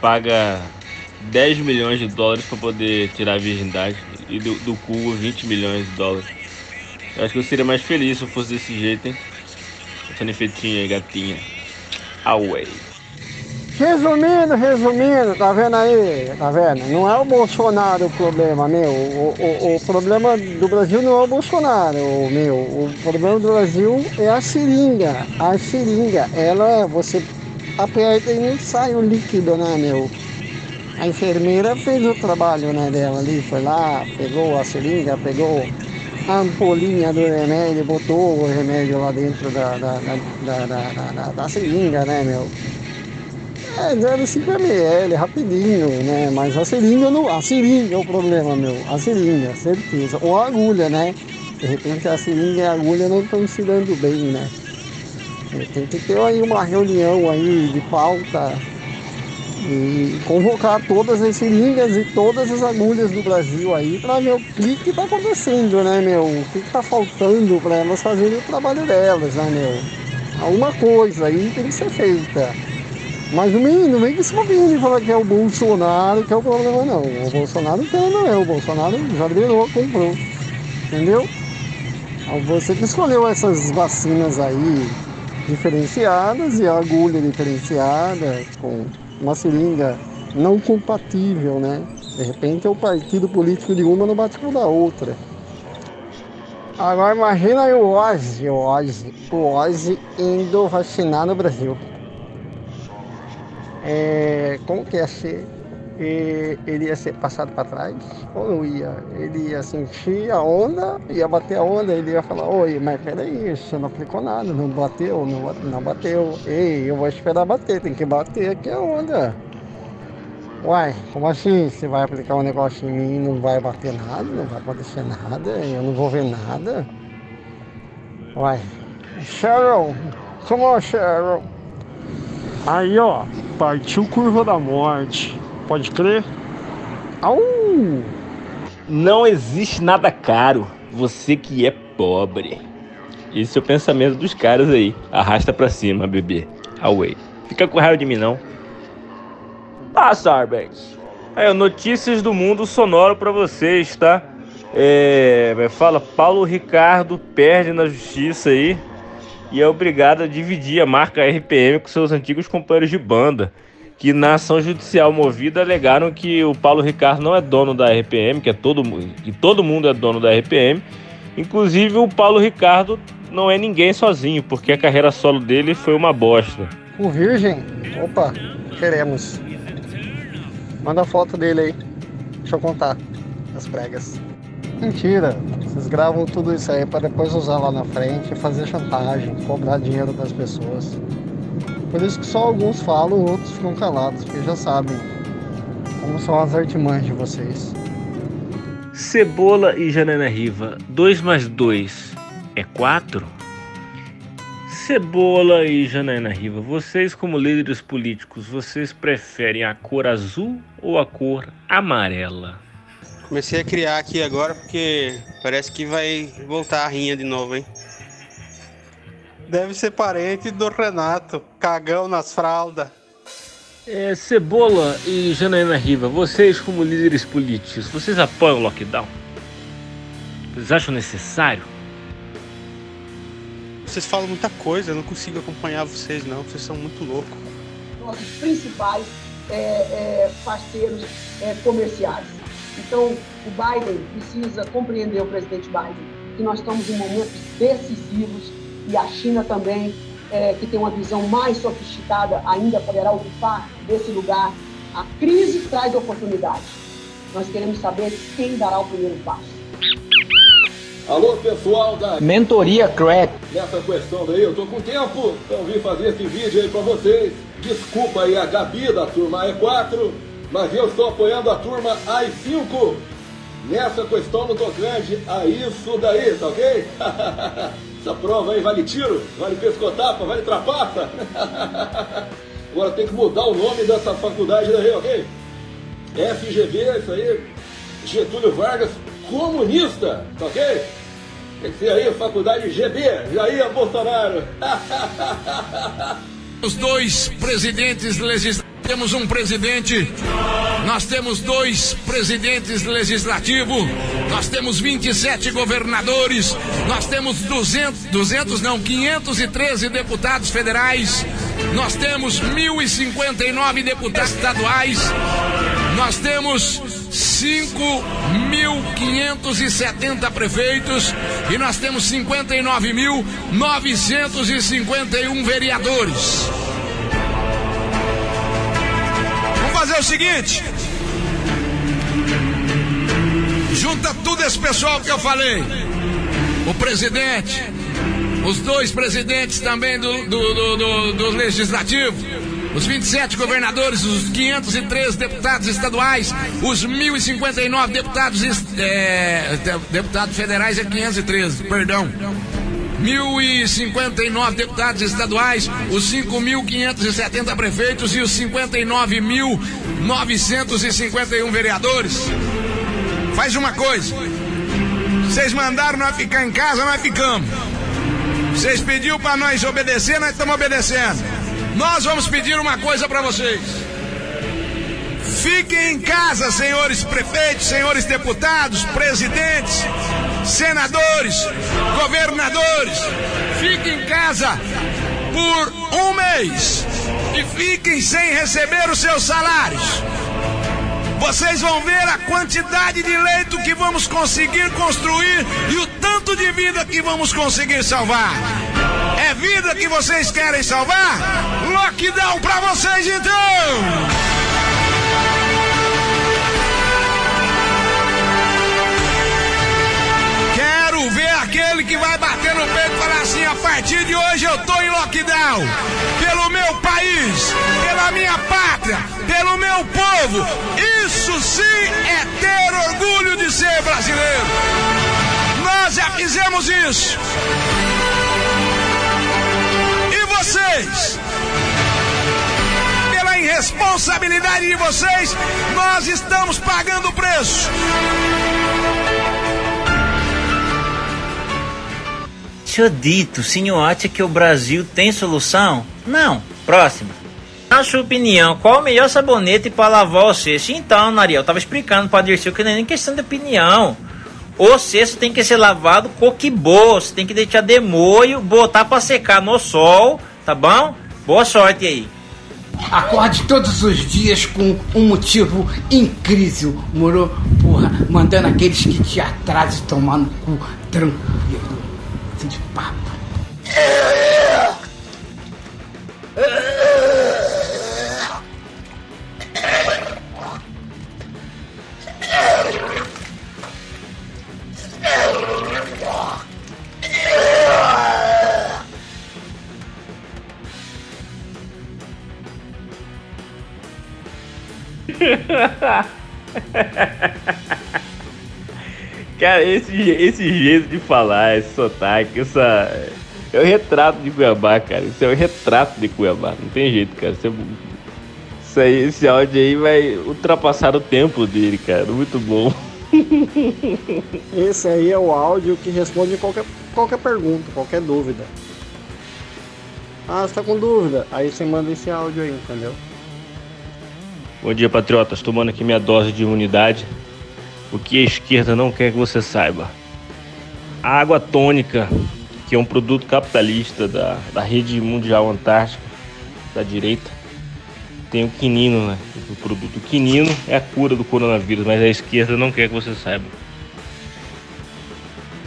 pagam 10 milhões de dólares pra poder tirar a virgindade e do, do cu 20 milhões de dólares. Eu acho que eu seria mais feliz se eu fosse desse jeito, hein? Ninfetinha aí, gatinha. Away. Resumindo, resumindo, tá vendo aí? Tá vendo? Não é o Bolsonaro o problema, meu. O, o, o problema do Brasil não é o Bolsonaro, meu. O problema do Brasil é a seringa. A seringa, ela, você aperta e não sai o líquido, né, meu? A enfermeira fez o trabalho né, dela ali, foi lá, pegou a seringa, pegou a ampolinha do remédio, botou o remédio lá dentro da, da, da, da, da, seringa, né, meu? É 0,5 ml, rapidinho, né? Mas a seringa não. A seringa é o problema, meu. A seringa, certeza. Ou a agulha, né? De repente a seringa e a agulha não estão se dando bem, né? Tem que ter aí uma reunião aí de pauta e convocar todas as seringas e todas as agulhas do Brasil aí para ver o que que tá acontecendo, né, meu? O que que tá faltando para elas fazerem o trabalho delas, né, meu? Alguma coisa aí tem que ser feita. Mas não vem, vem com esse papinho de falar que é o Bolsonaro que é o problema, não. O Bolsonaro tem, não é. O Bolsonaro já virou, comprou. Entendeu? Você que escolheu essas vacinas aí diferenciadas e a agulha diferenciada, com uma seringa não compatível, né? De repente é o partido político de uma não bate com da outra. Agora imagina aí o Ozzy, o Ozzy, o Ozzy indo vacinar no Brasil é, como que ia ser? Ele ia ser passado para trás ou não ia? Ele ia sentir a onda, ia bater a onda, ele ia falar, oi, mas peraí, você não aplicou nada, não bateu, não, não bateu. Ei, eu vou esperar bater, tem que bater aqui a onda. Uai, como assim? Você vai aplicar um negócio em mim e não vai bater nada, não vai acontecer nada, eu não vou ver nada? Uai, Cheryl, come on, Cheryl. Aí, ó, partiu curva da morte. Pode crer? Au! Não existe nada caro. Você que é pobre. Esse é o pensamento dos caras aí. Arrasta pra cima, bebê. Away. Fica com raiva de mim, não. Ah, Sarbex. É, notícias do mundo sonoro pra vocês, tá? É, fala, Paulo Ricardo perde na justiça aí e é obrigado a dividir a marca RPM com seus antigos companheiros de banda, que na ação judicial movida alegaram que o Paulo Ricardo não é dono da RPM, que é todo que todo mundo é dono da RPM. Inclusive o Paulo Ricardo não é ninguém sozinho, porque a carreira solo dele foi uma bosta. O Virgem, opa, queremos. Manda a foto dele aí. Deixa eu contar as pregas. Mentira, vocês gravam tudo isso aí para depois usar lá na frente e fazer chantagem, cobrar dinheiro das pessoas. Por isso que só alguns falam, outros ficam calados, porque já sabem como são as artimanhas de vocês. Cebola e Janana Riva, 2 mais 2 é 4? Cebola e Janaína Riva, vocês como líderes políticos, vocês preferem a cor azul ou a cor amarela? Comecei a criar aqui agora porque parece que vai voltar a rinha de novo, hein? Deve ser parente do Renato, cagão nas fraldas. É, Cebola e Janaína Riva, vocês como líderes políticos, vocês apoiam o lockdown? Vocês acham necessário? Vocês falam muita coisa, eu não consigo acompanhar vocês não, vocês são muito loucos. nossos principais é, é, parceiros é, comerciais. Então, o Biden precisa compreender, o presidente Biden, que nós estamos em momentos decisivos e a China também, é, que tem uma visão mais sofisticada, ainda poderá ocupar esse lugar. A crise traz oportunidades. Nós queremos saber quem dará o primeiro passo. Alô, pessoal da Mentoria Crack. Nessa questão daí, eu tô com tempo, então vim fazer esse vídeo aí pra vocês. Desculpa aí a Gabi da turma E4, mas eu estou apoiando a turma AI5 nessa questão no tocante a isso daí, tá ok? Essa prova aí vale tiro, vale pescotapa, vale trapaça. Agora tem que mudar o nome dessa faculdade daí, ok? FGV, isso aí, Getúlio Vargas, comunista, tá ok? Tem que ser aí, faculdade GB, Jair Bolsonaro. Os dois presidentes legislativos. Temos um presidente, nós temos dois presidentes legislativos, nós temos 27 governadores, nós temos 200, 200 não, 513 deputados federais, nós temos 1.059 deputados estaduais, nós temos 5.570 prefeitos e nós temos 59.951 vereadores. Fazer o seguinte: junta tudo esse pessoal que eu falei, o presidente, os dois presidentes também do, do, do, do, do legislativo os 27 governadores, os 513 deputados estaduais, os 1.059 deputados, é, deputados federais é 513, perdão. 1.059 deputados estaduais, os 5.570 prefeitos e os 59.951 vereadores. Faz uma coisa. Vocês mandaram nós ficar em casa, nós ficamos. Vocês pediu para nós obedecer, nós estamos obedecendo. Nós vamos pedir uma coisa para vocês. Fiquem em casa, senhores prefeitos, senhores deputados, presidentes, senadores, governadores. Fiquem em casa por um mês e fiquem sem receber os seus salários. Vocês vão ver a quantidade de leito que vamos conseguir construir e o tanto de vida que vamos conseguir salvar. É vida que vocês querem salvar? Lockdown pra vocês então! Aquele que vai bater no peito e falar assim: a partir de hoje eu tô em lockdown. Pelo meu país, pela minha pátria, pelo meu povo. Isso sim é ter orgulho de ser brasileiro. Nós já fizemos isso. E vocês? Pela irresponsabilidade de vocês, nós estamos pagando o preço. Senhor dito, senhor acha que o Brasil tem solução? Não. Próximo. Na sua opinião, qual o melhor sabonete para lavar o cesto? Então, Nariel, eu tava explicando para Dirceu que não é nem questão de opinião. O cesto tem que ser lavado coquibô, você tem que deixar de molho, botar para secar no sol, tá bom? Boa sorte aí. Acorde todos os dias com um motivo incrível, moro? Porra, mandando aqueles que te atrasam tomar no cu tranquilo. Fim de papo. Cara, esse, esse jeito de falar, esse sotaque, essa. É o retrato de Cuiabá, cara. Isso é o retrato de Cuiabá. Não tem jeito, cara. Isso, é... Isso aí, esse áudio aí vai ultrapassar o tempo dele, cara. Muito bom. Esse aí é o áudio que responde qualquer, qualquer pergunta, qualquer dúvida. Ah, você tá com dúvida? Aí você manda esse áudio aí, entendeu? Bom dia, patriotas. Tomando aqui minha dose de imunidade. O que a esquerda não quer que você saiba. A água tônica, que é um produto capitalista da, da rede mundial antártica, da direita, tem o quinino, né? O produto quinino é a cura do coronavírus, mas a esquerda não quer que você saiba.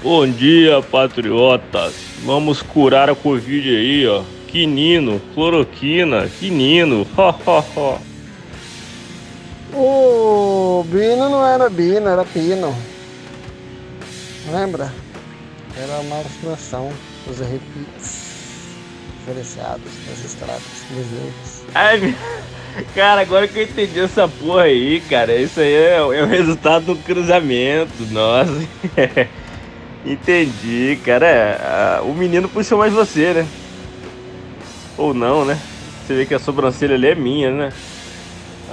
Bom dia, patriotas. Vamos curar a Covid aí, ó. Quinino, cloroquina, quinino. O Bino não era Bino, era Pino. Lembra? Era uma expressão dos arrepios diferenciados das estradas brasileiras. Ai, cara, agora que eu entendi essa porra aí, cara, isso aí é, é o resultado do cruzamento, nossa. entendi, cara. É, o menino puxou mais você, né? Ou não, né? Você vê que a sobrancelha ali é minha, né?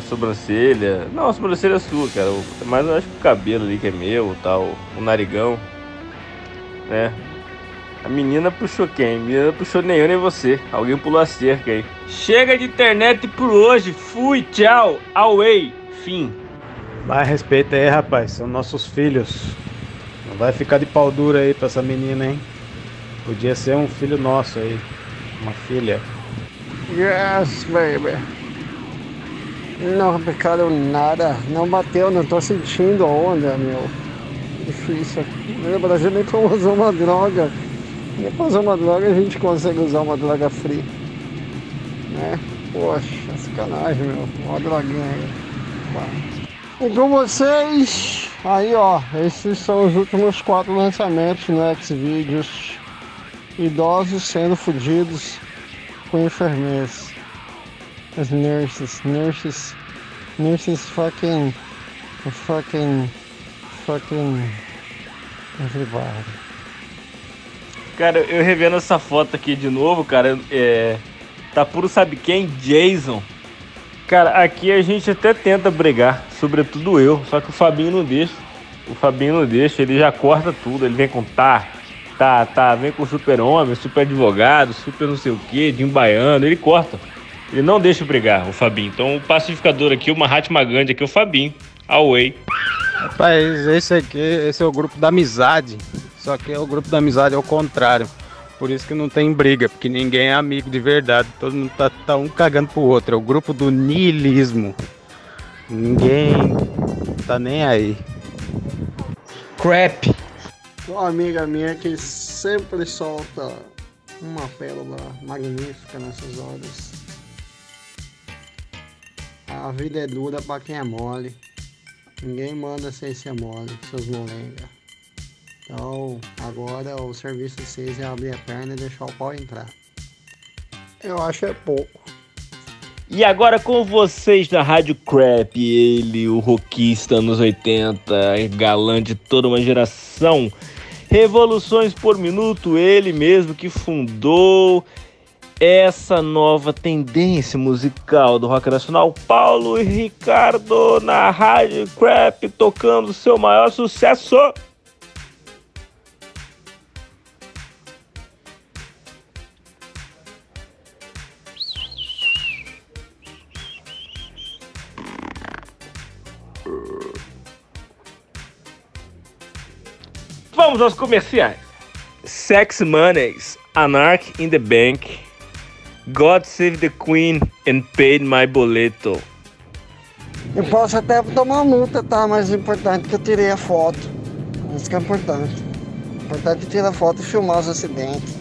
Sobrancelha. Não, a sobrancelha é sua, cara. Mas eu acho que o cabelo ali que é meu tal. O narigão. Né? A menina puxou quem? A menina puxou nem eu nem você. Alguém pulou a cerca aí. Chega de internet por hoje. Fui, tchau. Away. Fim. Mais respeito aí, rapaz. São nossos filhos. Não vai ficar de pau dura aí pra essa menina, hein? Podia ser um filho nosso aí. Uma filha. Yes, baby. Não picaram nada, não bateu, não tô sentindo a onda, meu. Difícil. No Brasil nem pra usar uma droga. Nem pra usar uma droga a gente consegue usar uma droga free. Né? Poxa, sacanagem, meu. Uma droguinha aí. E com vocês, aí ó, esses são os últimos quatro lançamentos no Xvideos. Idosos sendo fodidos com enfermeiros. As nurses, nurses, nurses fucking, fucking, fucking everybody. Cara, eu revendo essa foto aqui de novo, cara, é. Tá puro sabe quem? Jason. Cara, aqui a gente até tenta brigar, sobretudo eu, só que o Fabinho não deixa. O Fabinho não deixa, ele já corta tudo, ele vem com tá, tá, tá, vem com super homem, super advogado, super não sei o que, de um baiano, ele corta. Ele não deixa brigar, o Fabinho. Então o pacificador aqui, o Mahatma Gandhi aqui, é o Fabinho. Away. Rapaz, esse aqui, esse é o grupo da amizade. Só que é o grupo da amizade ao contrário. Por isso que não tem briga, porque ninguém é amigo de verdade. Todo mundo tá, tá um cagando pro outro. É o grupo do niilismo. Ninguém tá nem aí. Crap. Uma amiga minha que sempre solta uma pérola magnífica nessas horas. A vida é dura pra quem é mole. Ninguém manda sem ser mole, seus molenga. Então, agora o serviço de vocês é abrir a perna e deixar o pau entrar. Eu acho é pouco. E agora com vocês na Rádio Crap, ele, o rockista anos 80, galã de toda uma geração. Revoluções por minuto, ele mesmo que fundou essa nova tendência musical do rock nacional. Paulo e Ricardo na Rádio Crap tocando seu maior sucesso. Vamos aos comerciais. Sex Moneys, Anarch in the Bank, God Save the Queen and Paid My Boleto. Eu posso até tomar multa, tá? Mas o importante é que eu tirei a foto. Isso que é importante. O importante é tirar a foto e filmar os acidentes.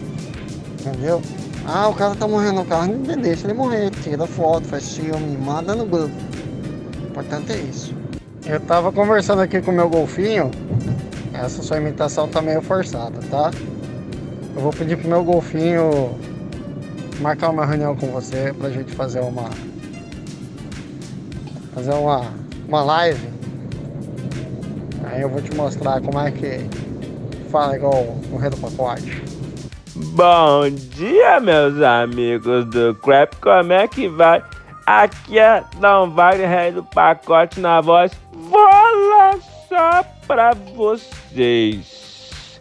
Entendeu? Ah, o cara tá morrendo no carro, não deixa ele morrer. Tira a foto, faz filme, manda no grupo. O importante é isso. Eu tava conversando aqui com o meu golfinho. Essa sua imitação tá meio forçada, tá? Eu vou pedir pro meu golfinho marcar uma reunião com você pra gente fazer uma fazer uma uma live. Aí eu vou te mostrar como é que fala igual o rei do pacote. Bom dia, meus amigos do Crap, como é que vai? Aqui é Dom Wagner, rei do pacote, na voz Fala só pra vocês.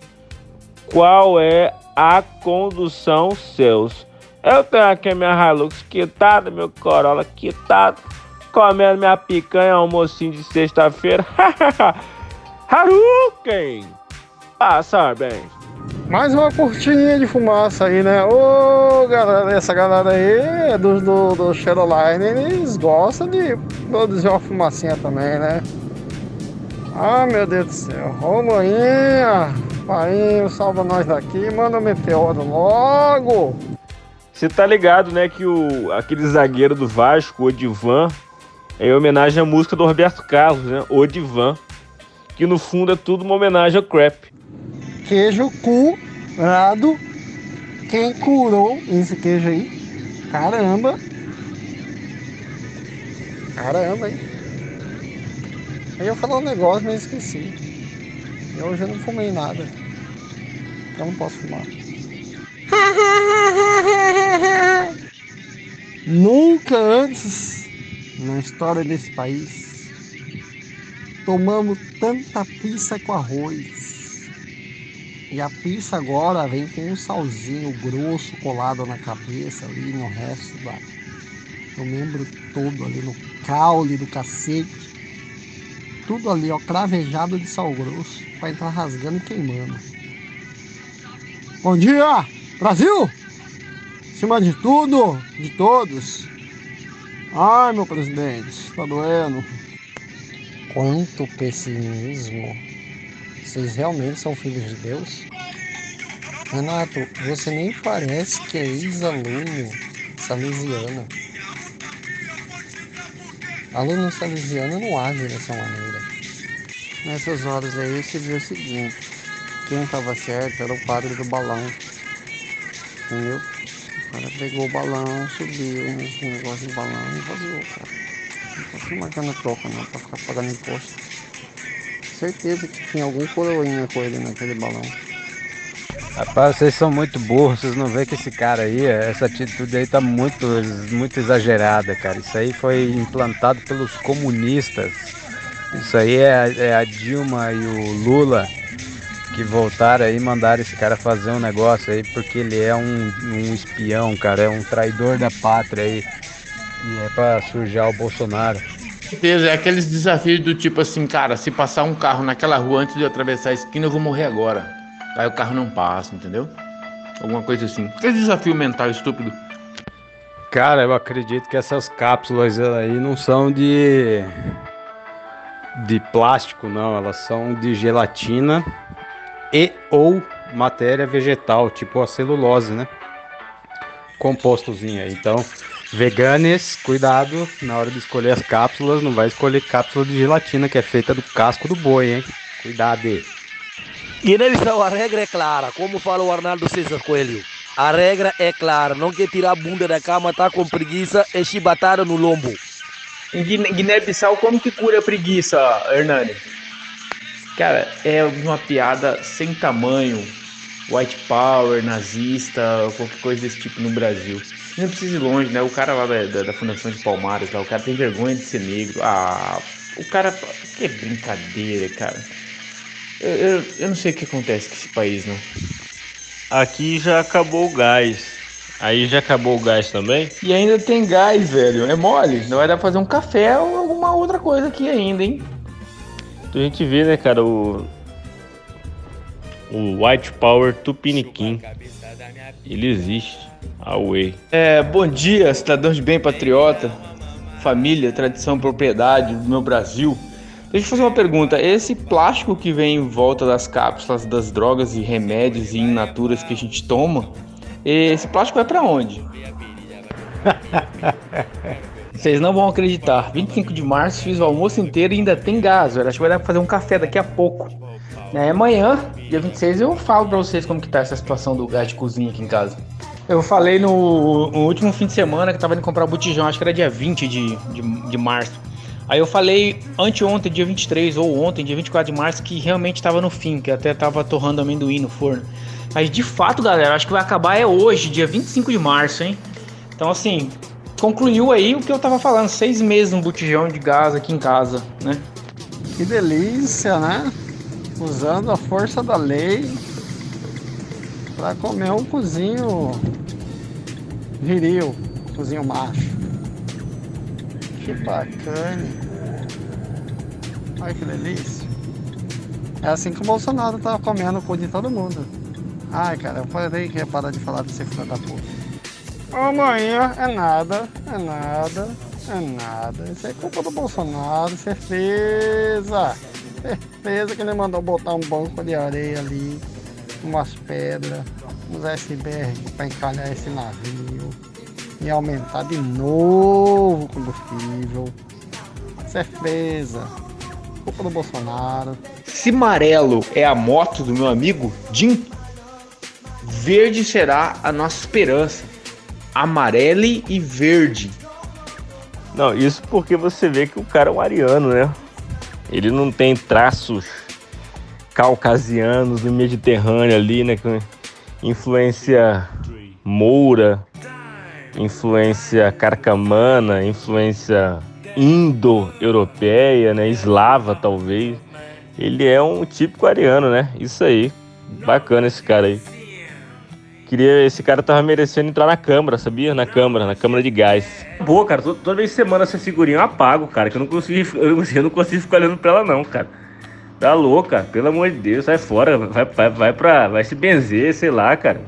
Qual é a condução seus? Eu tenho aqui minha Hilux quitada, meu Corolla quitado, comendo minha picanha, almocinho de sexta-feira. Haruken! Passar bem. Mais uma cortininha de fumaça aí, né? Ô, galera, essa galera aí do, do, do Shadowline, eles gostam de produzir uma fumacinha também, né? Ah, meu Deus do céu. Ô, manhinha, painho, salva nós daqui, manda um meteoro logo. Você tá ligado, né, que o, aquele zagueiro do Vasco, o Odivan, é em homenagem à música do Roberto Carlos, né? Odivan. Que no fundo é tudo uma homenagem ao crap. Queijo curado. Quem curou esse queijo aí? Caramba. Caramba, hein? Aí eu falar um negócio, mas esqueci. E hoje eu não fumei nada. Então não posso fumar. Nunca antes na história desse país tomamos tanta pizza com arroz. E a pizza agora vem com um salzinho grosso colado na cabeça ali no resto da. No membro todo ali, no caule do cacete. Tudo ali, ó, cravejado de sal grosso. Pra entrar rasgando e queimando. Bom dia, Brasil! Acima de tudo, de todos. Ai, meu presidente, tá doendo. Quanto pessimismo. Vocês realmente são filhos de Deus? Renato, você nem parece que é ex-aluno salesiano. Aluno salesiano não age dessa maneira. Nessas horas aí você vê o seguinte, quem estava certo era o padre do balão. Entendeu? O cara pegou o balão, subiu nesse negócio de balão e vazou, cara. Não tá se marcando troca não, pra ficar pagando imposto. Certeza que tinha algum coroinha com ele naquele balão. Rapaz, vocês são muito burros, vocês não veem que esse cara aí, essa atitude aí tá muito, muito exagerada, cara. Isso aí foi implantado pelos comunistas. Isso aí é, é a Dilma e o Lula que voltaram aí e mandaram esse cara fazer um negócio aí porque ele é um, um espião, cara, é um traidor da pátria aí. E é pra sujar o Bolsonaro. certeza, é aqueles desafios do tipo assim, cara, se passar um carro naquela rua antes de eu atravessar a esquina, eu vou morrer agora. Aí o carro não passa, entendeu? Alguma coisa assim. Aquele desafio mental estúpido. Cara, eu acredito que essas cápsulas aí não são de de plástico, não, elas são de gelatina e ou matéria vegetal, tipo a celulose, né? Compostozinho aí. Então, veganes, cuidado na hora de escolher as cápsulas, não vai escolher cápsula de gelatina que é feita do casco do boi, hein? Cuidado. Guiné-Bissau, a regra é clara, como fala o Arnaldo César Coelho. A regra é clara, não quer tirar a bunda da cama, tá com preguiça, é chibatada no lombo. Em Guiné-Bissau, como que cura a preguiça, Hernani? Cara, é uma piada sem tamanho. White power, nazista, qualquer coisa desse tipo no Brasil. Não precisa ir longe, né? O cara lá da, da, da Fundação de Palmares, lá, o cara tem vergonha de ser negro. Ah, o cara. Que brincadeira, cara. Eu, eu, eu não sei o que acontece com esse país, não. Aqui já acabou o gás. Aí já acabou o gás também? E ainda tem gás, velho. É mole. Não vai dar pra fazer um café ou alguma outra coisa aqui ainda, hein? Então a gente vê, né, cara, o. O White Power Tupiniquim. Ele existe. Away. É, bom dia, cidadãos de bem patriota, família, tradição, propriedade do meu Brasil. Deixa eu fazer uma pergunta. Esse plástico que vem em volta das cápsulas das drogas e remédios e inaturas que a gente toma, esse plástico vai pra onde? Vocês não vão acreditar. 25 de março fiz o almoço inteiro e ainda tem gás, velho. Acho que vai dar pra fazer um café daqui a pouco. É, amanhã, dia 26, eu falo pra vocês como que tá essa situação do gás de cozinha aqui em casa. Eu falei no, no último fim de semana que tava indo comprar o botijão, acho que era dia 20 de, de, de março. Aí eu falei anteontem, dia 23, ou ontem, dia 24 de março, que realmente tava no fim, que até tava torrando amendoim no forno. Mas de fato, galera, acho que vai acabar é hoje, dia 25 de março, hein? Então, assim, concluiu aí o que eu tava falando, seis meses um botijão de gás aqui em casa, né? Que delícia, né? Usando a força da lei para comer um cozinho viril, cozinho macho. Que bacana. Olha que delícia. É assim que o Bolsonaro tá comendo o cu de todo mundo. Ai, cara, eu falei que ia parar de falar desse filho da puta. Amanhã é nada, é nada, é nada. Isso é culpa do Bolsonaro, certeza. Certeza que ele mandou botar um banco de areia ali, umas pedras, uns iceberg para encalhar esse navio e aumentar de novo o combustível. Certeza. Culpa do Bolsonaro. Se amarelo é a moto do meu amigo Jim, verde será a nossa esperança. Amarele e verde. Não, isso porque você vê que o cara é um ariano, né? Ele não tem traços caucasianos no Mediterrâneo ali, né? Influência moura, influência carcamana, influência indo-europeia, né? Eslava, talvez. Ele é um típico ariano, né? Isso aí. Bacana esse cara aí. Queria, esse cara tava merecendo entrar na Câmara, sabia? Na Câmara, na Câmara de Gás. Boa, cara, toda, toda vez manda essa figurinha eu apago, cara, que eu não consegui, eu, eu não consigo ficar olhando pra ela não, cara. Tá louca, pelo amor de Deus, sai fora, vai, vai, vai pra, vai se benzer, sei lá, cara.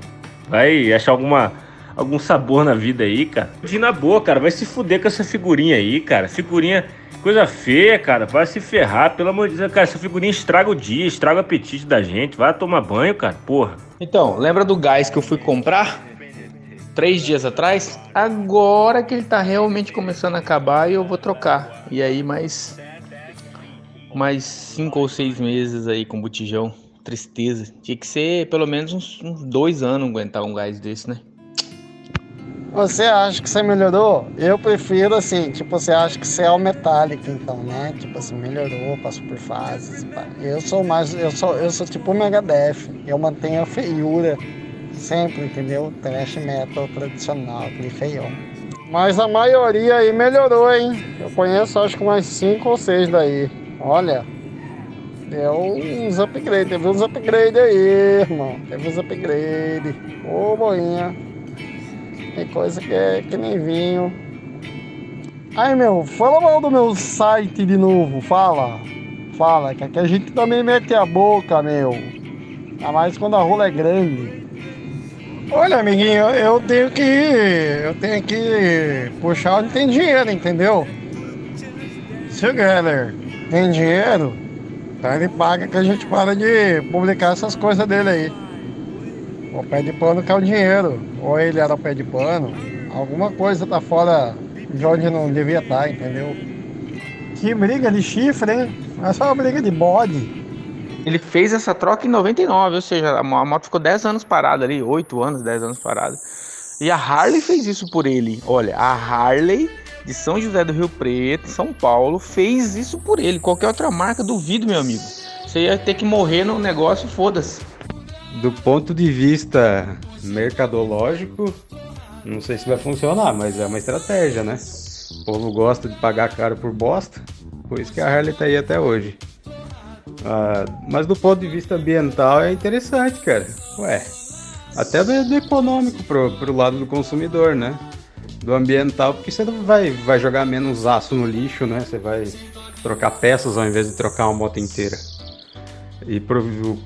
Vai achar alguma, algum sabor na vida aí, cara. De na boa, cara, vai se fuder com essa figurinha aí, cara. Figurinha, coisa feia, cara, vai se ferrar, pelo amor de Deus, cara, essa figurinha estraga o dia, estraga o apetite da gente, vai tomar banho, cara, porra. Então, lembra do gás que eu fui comprar? Três dias atrás? Agora que ele tá realmente começando a acabar e eu vou trocar. E aí, mais. Mais cinco ou seis meses aí com botijão. Tristeza. Tinha que ser pelo menos uns, uns dois anos aguentar um gás desse, né? Você acha que você melhorou? Eu prefiro assim, tipo, você acha que você é o metálico, então, né? Tipo assim, melhorou, passou por fases. pá. Eu sou mais, eu sou, eu sou tipo o Megadeth. Eu mantenho a feiura sempre, entendeu? Trash metal tradicional, aquele feião. Mas a maioria aí melhorou, hein? Eu conheço acho que mais cinco ou seis daí. Olha, deu uns upgrades, teve uns upgrades aí, irmão. Teve uns upgrades. Ô, boinha. Tem coisa que é que nem vinho. Aí, meu, fala mal do meu site de novo, fala. Fala, que aqui a gente também mete a boca, meu. Ainda mais quando a rola é grande. Olha, amiguinho, eu tenho que. Eu tenho que puxar onde tem dinheiro, entendeu? Se o Geller tem dinheiro, então ele paga que a gente para de publicar essas coisas dele aí. O pé de pano que é o dinheiro. Ou ele era pé de pano. Alguma coisa tá fora de onde não devia estar, entendeu? Que briga de chifre, hein? É só uma briga de bode. Ele fez essa troca em 99, ou seja, a moto ficou 10 anos parada ali, 8 anos, 10 anos parada. E a Harley fez isso por ele. Olha, a Harley de São José do Rio Preto, São Paulo, fez isso por ele. Qualquer outra marca, duvido, meu amigo. Você ia ter que morrer no negócio, foda-se. Do ponto de vista mercadológico, não sei se vai funcionar, mas é uma estratégia, né? O povo gosta de pagar caro por bosta, por isso que a Harley tá aí até hoje. Ah, mas do ponto de vista ambiental é interessante, cara. Ué, até do, do econômico pro, pro lado do consumidor, né? Do ambiental, porque você vai, vai jogar menos aço no lixo, né? Você vai trocar peças ao invés de trocar uma moto inteira. E pro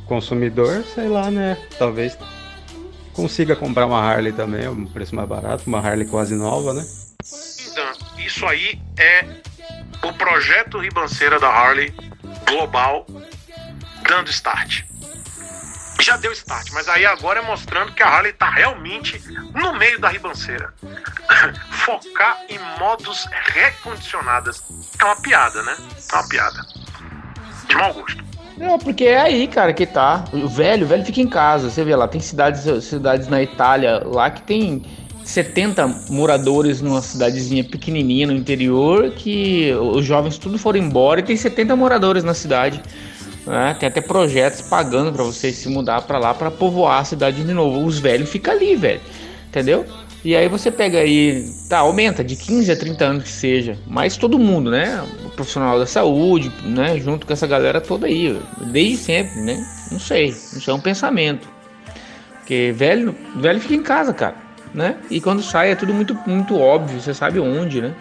consumidor, sei lá, né? Talvez consiga comprar uma Harley também, um preço mais barato, uma Harley quase nova, né? Então, isso aí é o projeto Ribanceira da Harley global dando start. Já deu start, mas aí agora é mostrando que a Harley tá realmente no meio da ribanceira. Focar em modos recondicionadas. É uma piada, né? É uma piada. De mau gosto. Não, porque é aí, cara, que tá. O velho, o velho fica em casa. Você vê lá, tem cidades, cidades na Itália lá que tem 70 moradores numa cidadezinha pequenininha no interior que os jovens tudo foram embora e tem 70 moradores na cidade. né? Tem até projetos pagando pra vocês se mudar pra lá pra povoar a cidade de novo. Os velhos ficam ali, velho. Entendeu? E aí você pega aí, tá, aumenta de 15 a 30 anos que seja, mas todo mundo, né? O profissional da saúde, né? Junto com essa galera toda aí, desde sempre, né? Não sei, isso é um pensamento. Porque velho, velho fica em casa, cara, né? E quando sai é tudo muito, muito óbvio, você sabe onde, né?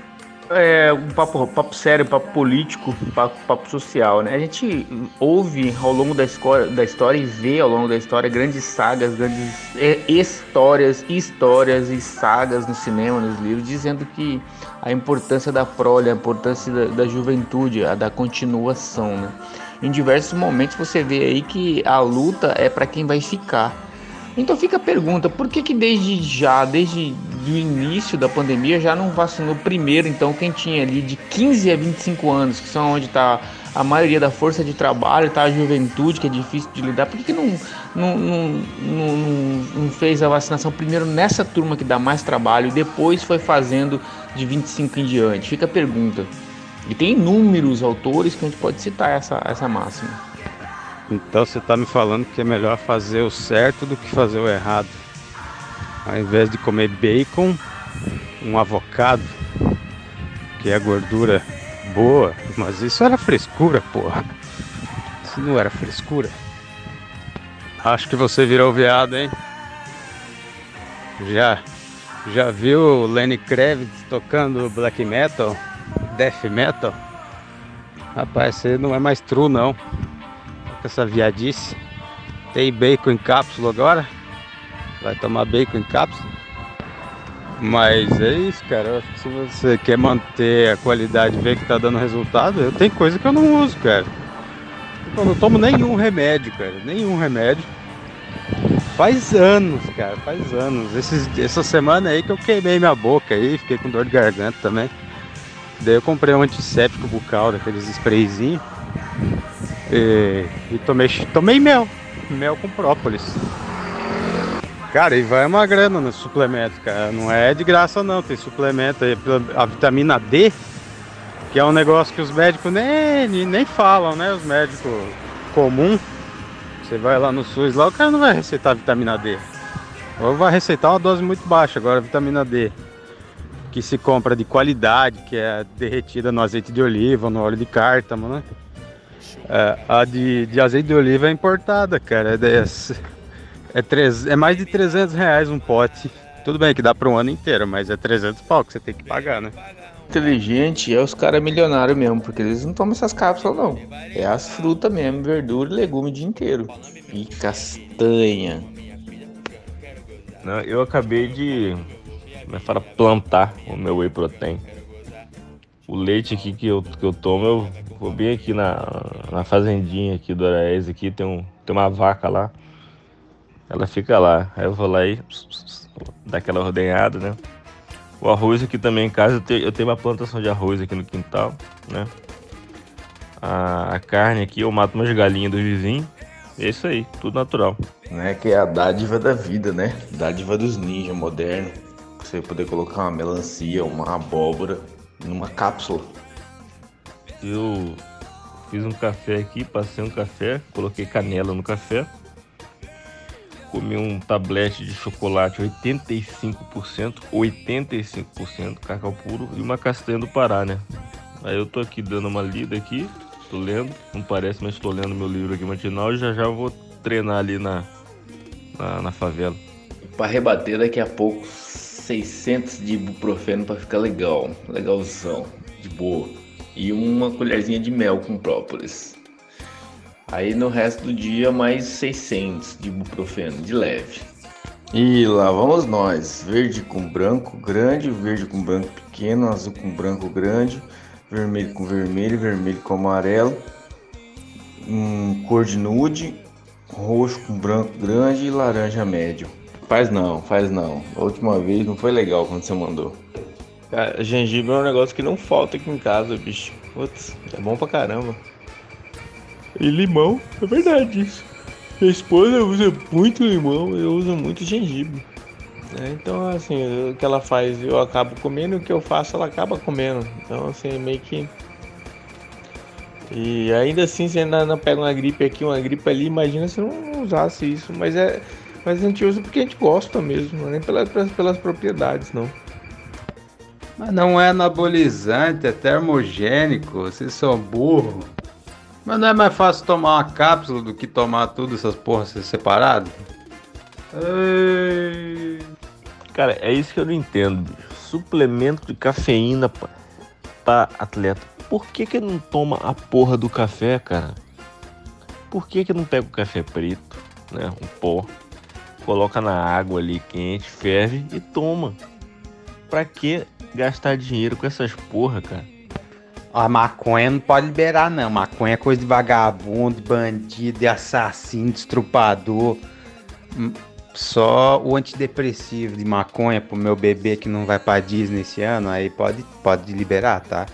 É um papo, papo sério, papo político, papo, papo social, né? A gente ouve ao longo da, escola, da história e vê ao longo da história grandes sagas, grandes é, histórias, histórias e sagas no cinema, nos livros, dizendo que a importância da prole, a importância da, da juventude, a da continuação, né? Em diversos momentos você vê aí que a luta é para quem vai ficar então fica a pergunta, por que que desde já, desde o início da pandemia, já não vacinou primeiro, então, quem tinha ali de 15 a 25 anos, que são onde está a maioria da força de trabalho, está a juventude, que é difícil de lidar, por que, que não, não, não, não, não fez a vacinação primeiro nessa turma que dá mais trabalho e depois foi fazendo de 25 em diante? Fica a pergunta. E tem inúmeros autores que a gente pode citar essa, essa máxima. Então você está me falando que é melhor fazer o certo do que fazer o errado. Ao invés de comer bacon, um avocado, que é gordura boa, mas isso era frescura, porra. Isso não era frescura. Acho que você virou viado, hein? Já já viu Lenny Kravitz tocando black metal, death metal? Rapaz, você não é mais true não com essa viadice. Tem bacon em cápsula agora. Vai tomar bacon em cápsula. Mas é isso, cara. Eu acho que se você quer manter a qualidade ver que tá dando resultado, eu tenho coisa que eu não uso, cara. Eu não tomo nenhum remédio, cara. Nenhum remédio. Faz anos, cara. Faz anos. Esses, essa semana aí que eu queimei minha boca aí, fiquei com dor de garganta também. Daí eu comprei um antisséptico bucal, daqueles sprayzinhos. E, e tomei, tomei mel. Mel com própolis. Cara, e vai uma grana no suplemento, cara. Não é de graça não, tem suplemento aí, a vitamina D, que é um negócio que os médicos nem, nem falam, né? Os médicos comum. Você vai lá no SUS, lá o cara não vai receitar vitamina D. Ou vai receitar uma dose muito baixa, agora vitamina D. Que se compra de qualidade, que é derretida no azeite de oliva, no óleo de cártamo, né? É, a de, de azeite de oliva é importada, cara. É, é, três, é mais de 300 reais um pote. Tudo bem que dá para um ano inteiro, mas é 300 pau que você tem que pagar, né? Inteligente é os caras milionários mesmo, porque eles não tomam essas cápsulas não. É as frutas mesmo, verdura e legume o dia inteiro. E castanha. Não, eu acabei de como é fala, plantar o meu whey protein. O leite aqui que eu, que eu tomo, eu vou bem aqui na, na fazendinha aqui do Araés, aqui tem, um, tem uma vaca lá. Ela fica lá. Aí eu vou lá e dá aquela ordenhada, né? O arroz aqui também em casa, eu tenho, eu tenho uma plantação de arroz aqui no quintal, né? A, a carne aqui, eu mato umas galinhas do vizinho. É isso aí, tudo natural. Né, que é a dádiva da vida, né? Dádiva dos ninjas modernos. Você poder colocar uma melancia, uma abóbora, numa cápsula. Eu fiz um café aqui, passei um café, coloquei canela no café. Comi um tablete de chocolate 85%, 85% cacau puro e uma castanha do Pará, né? Aí eu tô aqui dando uma lida aqui, tô lendo, não parece, mas estou lendo meu livro aqui matinal e já já vou treinar ali na, na, na favela. Para rebater daqui a pouco 600 de ibuprofeno para ficar legal, legalzão, de boa. E uma colherzinha de mel com própolis. Aí no resto do dia mais 600 de ibuprofeno, de leve. E lá vamos nós, verde com branco grande, verde com branco pequeno, azul com branco grande, vermelho com vermelho, vermelho com amarelo, um cor de nude, roxo com branco grande e laranja médio. Faz não, faz não. A última vez não foi legal quando você mandou. Cara, gengibre é um negócio que não falta aqui em casa, bicho. Putz, é bom pra caramba. E limão, é verdade isso. Minha esposa usa muito limão, eu uso muito gengibre. É, então, assim, o que ela faz eu acabo comendo, o que eu faço ela acaba comendo. Então, assim, meio que. E ainda assim, você ainda não pega uma gripe aqui, uma gripe ali, imagina se não usasse isso. Mas é Mas a gente usa porque a gente gosta mesmo, não é nem pelas, pelas propriedades, não. Mas não é anabolizante, é termogênico, vocês são burro. Mas não é mais fácil tomar uma cápsula do que tomar tudo essas porras separado? Ei. Cara, é isso que eu não entendo. Bicho. Suplemento de cafeína para atleta. Por que que não toma a porra do café, cara? Por que que não pega o café preto, né? Um pó, coloca na água ali quente, ferve e toma. Pra que gastar dinheiro com essas porra, cara? A maconha não pode liberar, não. Maconha é coisa de vagabundo, de bandido, de assassino, de estrupador. Hum, só o antidepressivo de maconha pro meu bebê que não vai pra Disney esse ano, aí pode, pode liberar, tá?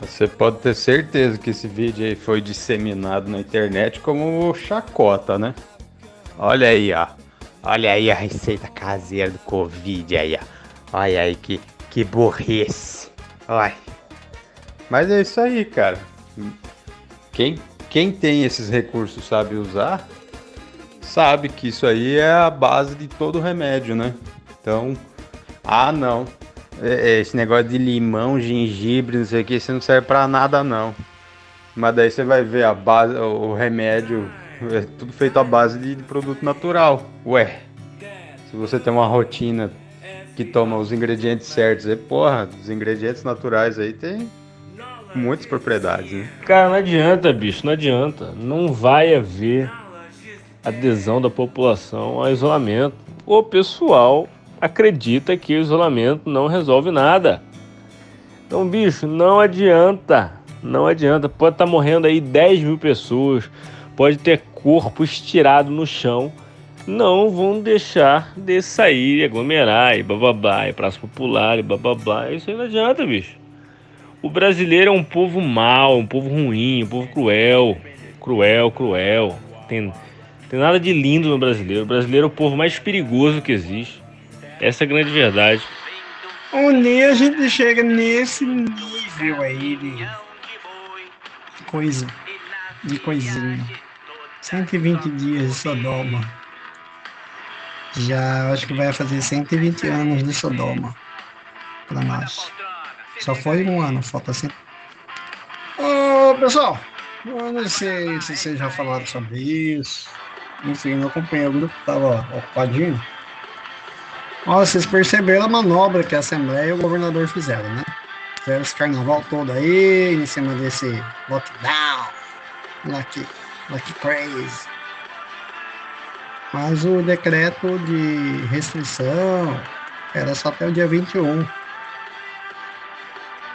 Você pode ter certeza que esse vídeo aí foi disseminado na internet como chacota, né? Olha aí, ó. Olha aí a receita caseira do Covid aí, ó. Olha aí que, que burrice. Olha. Mas é isso aí, cara. Quem, quem tem esses recursos sabe usar, sabe que isso aí é a base de todo remédio, né? Então, ah não, é, é, esse negócio de limão, gengibre, não sei o que, isso não serve pra nada não. Mas daí você vai ver a base, o remédio, é tudo feito à base de, de produto natural. Ué, se você tem uma rotina que toma os ingredientes certos, e porra, os ingredientes naturais aí tem muitas propriedades, né? Cara, não adianta, bicho, não adianta. Não vai haver adesão da população ao isolamento. O pessoal acredita que o isolamento não resolve nada. Então, bicho, não adianta. Não adianta. Pode estar tá morrendo aí 10 mil pessoas, pode ter corpo estirado no chão. Não vão deixar de sair, aglomerar e bababá, e praça popular e bababá. Isso aí não adianta, bicho. O brasileiro é um povo mau, um povo ruim, um povo cruel. Cruel, cruel. Tem, tem nada de lindo no brasileiro. O brasileiro é o povo mais perigoso que existe. Essa é a grande verdade. Dia a gente chega nesse nível aí de coisa, de coisinha. 120 dias de Sodoma. Já acho que vai fazer 120 anos de Sodoma para nós. Só foi um ano, falta sempre. Ô pessoal, eu não sei se vocês já falaram sobre isso. Enfim, acompanhei o grupo, tava ocupadinho. Ó, vocês perceberam a manobra que a Assembleia e o governador fizeram, né? Fizeram esse carnaval todo aí, em cima desse lockdown. Lucky, lucky crazy. Mas o decreto de restrição era só até o dia 21.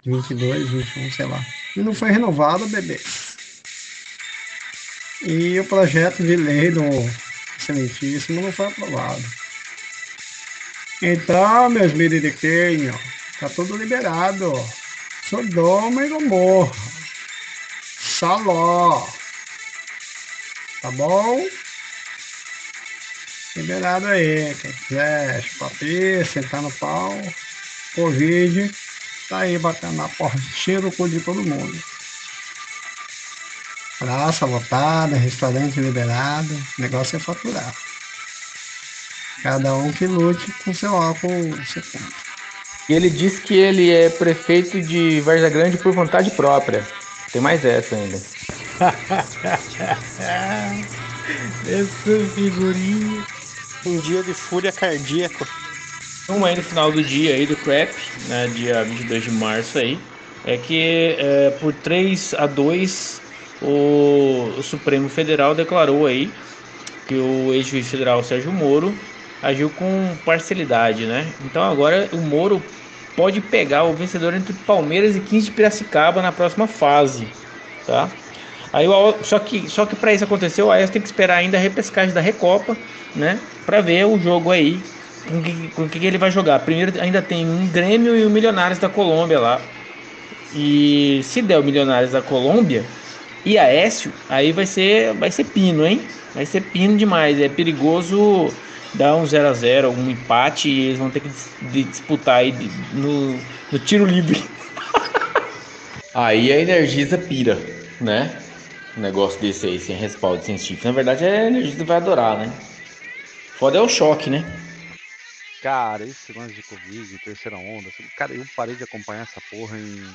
22, 21, sei lá. E não foi renovado, bebê. E o projeto de lei do excelentíssimo não foi aprovado. Então, meus miriquinhos, tá tudo liberado. Sodoma e Gomorra. Saló. Tá bom? Liberado aí. Quem quiser chupar sentar no pau. Covid. Tá aí batendo na porta. Cheiro o cu de todo mundo. Praça lotada, restaurante liberado. O negócio é faturar. Cada um que lute com seu álcool 70. E ele disse que ele é prefeito de Varza Grande por vontade própria. Tem mais essa ainda. Essa figurinha. Um dia de fúria cardíaca. Um aí no final do dia aí do CRAP, né, dia 22 de março aí, é que é, por 3 a 2 o, o Supremo Federal declarou aí que o ex-juiz federal Sérgio Moro agiu com parcialidade, né? Então agora o Moro pode pegar o vencedor entre Palmeiras e 15 de Piracicaba na próxima fase, tá? Aí, só que, só que para isso acontecer, o Aécio tem que esperar ainda a repescagem da Recopa, né? Para ver o jogo aí, com que, com que ele vai jogar. Primeiro ainda tem um Grêmio e o Milionários da Colômbia lá. E se der o Milionários da Colômbia e Aécio, aí vai ser, vai ser pino, hein? Vai ser pino demais. É perigoso dar um 0 a 0 um empate e eles vão ter que disputar aí no, no tiro livre. aí a Energisa pira, né? Um negócio desse aí, sem respaldo científico. Na verdade, a Energisa vai adorar, né? Foda é o choque, né? Cara, esse lance de Covid, terceira onda, cara, eu parei de acompanhar essa porra em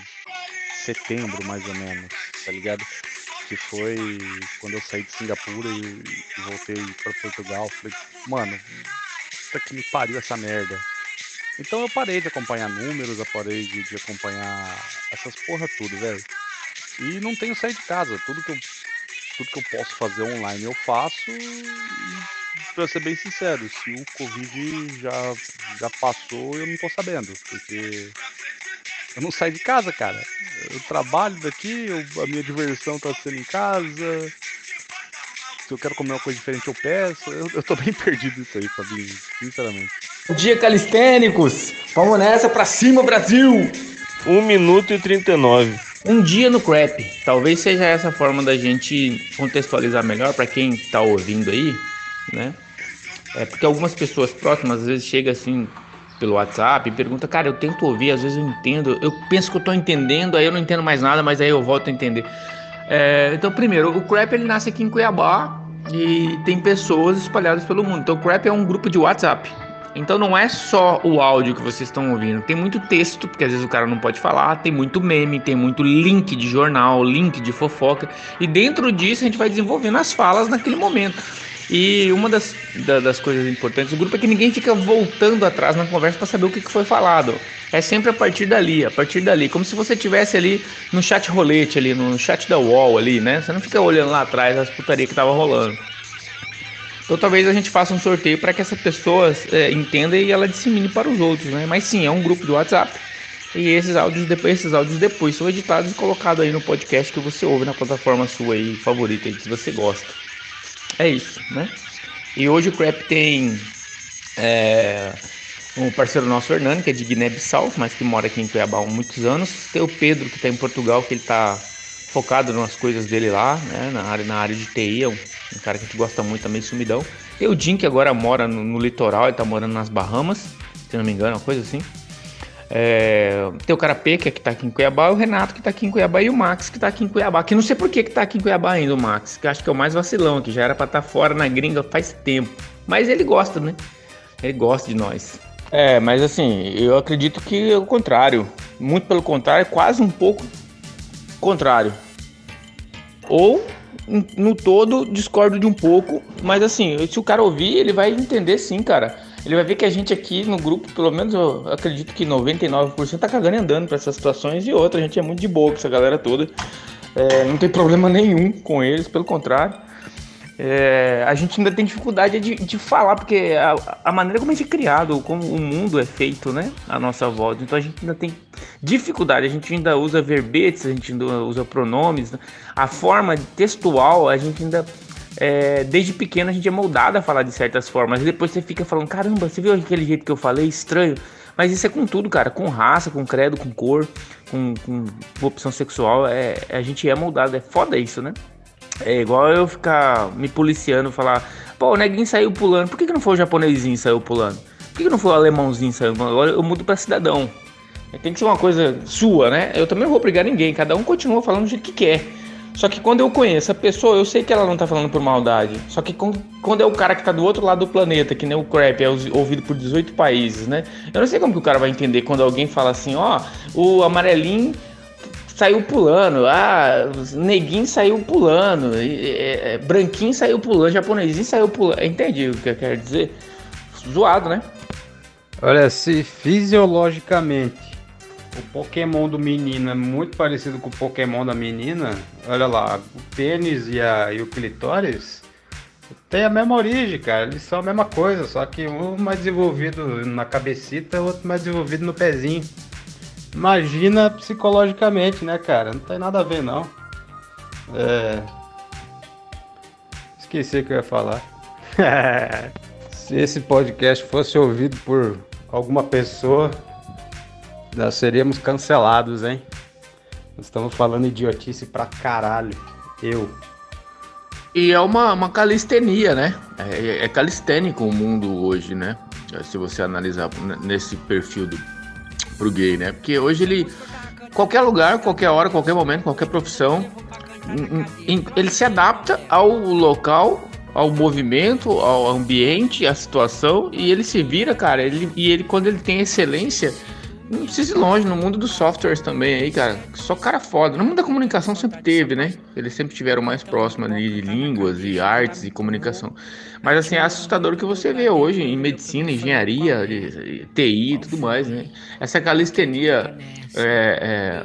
setembro, mais ou menos, tá ligado? Que foi quando eu saí de Singapura e, voltei pra Portugal. Falei, mano, puta que me pariu essa merda. Então eu parei de acompanhar números, eu parei de, de acompanhar essas porra tudo, velho. E não tenho saído de casa. Tudo que eu, tudo que eu posso fazer online eu faço. E, pra ser bem sincero, se o Covid já, já passou, eu não tô sabendo. Porque eu não saio de casa, cara. Eu trabalho daqui, eu- a minha diversão tá sendo em casa. Se eu quero comer uma coisa diferente, eu peço. Eu, eu tô bem perdido nisso aí, Fabinho, sinceramente. Bom dia, calistênicos! Vamos nessa pra cima, Brasil! 1 minuto e 39. Um dia no crap. Talvez seja essa forma da gente contextualizar melhor pra quem tá ouvindo aí, né? É porque algumas pessoas próximas às vezes chegam assim pelo WhatsApp e pergunta, cara, eu tento ouvir, às vezes eu entendo, eu penso que eu tô entendendo, aí eu não entendo mais nada, mas aí eu volto a entender. É, então, primeiro, o Crap ele nasce aqui em Cuiabá e tem pessoas espalhadas pelo mundo. Então, o Crap é um grupo de WhatsApp. Então não é só o áudio que vocês estão ouvindo, tem muito texto, porque às vezes o cara não pode falar, tem muito meme, tem muito link de jornal, link de fofoca, e dentro disso a gente vai desenvolvendo as falas naquele momento. E uma das, da- das coisas importantes do grupo é que ninguém fica voltando atrás na conversa para saber o que, que foi falado. É sempre a partir dali, a partir dali, como se você tivesse ali no chat rolete ali, no chat da wall ali, né? Você não fica olhando lá atrás as putaria que tava rolando. Então talvez a gente faça um sorteio para que essa pessoa é, entenda e ela dissemine para os outros, né? Mas sim, é um grupo do WhatsApp. E esses áudios depois, esses áudios depois são editados e colocados aí no podcast que você ouve na plataforma sua aí favorita aí, que você gosta. É isso, né? E hoje o Crap tem é, um parceiro nosso, Hernani, que é de Guiné-Bissau, mas que mora aqui em Cuiabá há muitos anos. Tem o Pedro, que está em Portugal, que ele está focado nas coisas dele lá, né? Na área, na área de TI, é um, um cara que a gente gosta muito também, sumidão. Tem o Jim, que agora mora no, no litoral, ele tá morando nas Bahamas, se não me engano, uma coisa assim. É, tem o Carapê, que é que tá aqui em Cuiabá, o Renato, que tá aqui em Cuiabá, e o Max, que tá aqui em Cuiabá. Que não sei por que, que tá aqui em Cuiabá ainda, o Max, que acho que é o mais vacilão, que já era pra estar fora na gringa faz tempo. Mas ele gosta, né? Ele gosta de nós. É, mas assim, eu acredito que é o contrário. Muito pelo contrário, quase um pouco contrário. Ou, no todo, discordo de um pouco, mas assim, se o cara ouvir, ele vai entender sim, cara. Ele vai ver que a gente aqui no grupo, pelo menos eu acredito que 99% tá cagando e andando pra essas situações e outra, a gente é muito de boa com essa galera toda. É, não tem problema nenhum com eles, pelo contrário. É, a gente ainda tem dificuldade de, de falar, porque a, a maneira como a gente é criado, como o mundo é feito, né? A nossa volta. Então a gente ainda tem dificuldade, a gente ainda usa verbetes, a gente ainda usa pronomes. né? A forma textual, a gente ainda. é, desde pequeno a gente é moldado a falar de certas formas. E depois você fica falando, caramba, você viu aquele jeito que eu falei? Estranho. Mas isso é com tudo, cara. Com raça, com credo, com cor, com, com opção sexual. É, a gente é moldado. É foda isso, né? É igual eu ficar me policiando, falar, pô, o neguinho saiu pulando, por que, que não foi o japonesinho saiu pulando? Por que, que não foi o alemãozinho saiu pulando? Agora eu mudo pra cidadão. Tem que ser uma coisa sua, né? Eu também não vou obrigar ninguém, cada um continua falando do jeito que quer. Só que quando eu conheço a pessoa, eu sei que ela não tá falando por maldade. Só que quando é o cara que tá do outro lado do planeta, que nem o Crap, é ouvi- ouvido por 18 países, né? Eu não sei como que o cara vai entender quando alguém fala assim, ó, o amarelinho saiu pulando, ah, neguinho saiu pulando, é, branquinho saiu pulando, japonesinho saiu pulando. Entendi o que eu quero dizer? Zoado, né? Olha, se fisiologicamente o Pokémon do menino é muito parecido com o Pokémon da menina, olha lá, o pênis e, a, e o clitóris tem a mesma origem, cara. Eles são a mesma coisa, só que um mais desenvolvido na cabecita, outro mais desenvolvido no pezinho. Imagina psicologicamente, né, cara? Não tem nada a ver, não. É. Esqueci o que eu ia falar. Se esse podcast fosse ouvido por alguma pessoa, nós seríamos cancelados, hein? Nós estamos falando idiotice pra caralho. Eu. E é uma, uma calistenia, né? É, é calistênico o mundo hoje, né? Se você analisar nesse perfil do, pro gay, né? Porque hoje ele. Qualquer lugar, qualquer hora, qualquer momento, qualquer profissão, ele se adapta ao local ao movimento, ao ambiente, à situação e ele se vira, cara. Ele, e ele, quando ele tem excelência, não precisa ir longe no mundo dos softwares também aí, cara. Só cara foda. No mundo da comunicação sempre teve, né? Eles sempre tiveram mais próximo ali de línguas e artes e comunicação. Mas assim, é assustador o que você vê hoje em medicina, engenharia, TI e tudo mais, né? Essa calistenia é, é,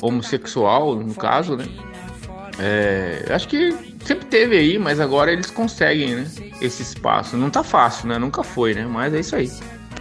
homossexual, no caso, né? É, acho que sempre teve aí, mas agora eles conseguem, né? Esse espaço. Não tá fácil, né? Nunca foi, né? Mas é isso aí.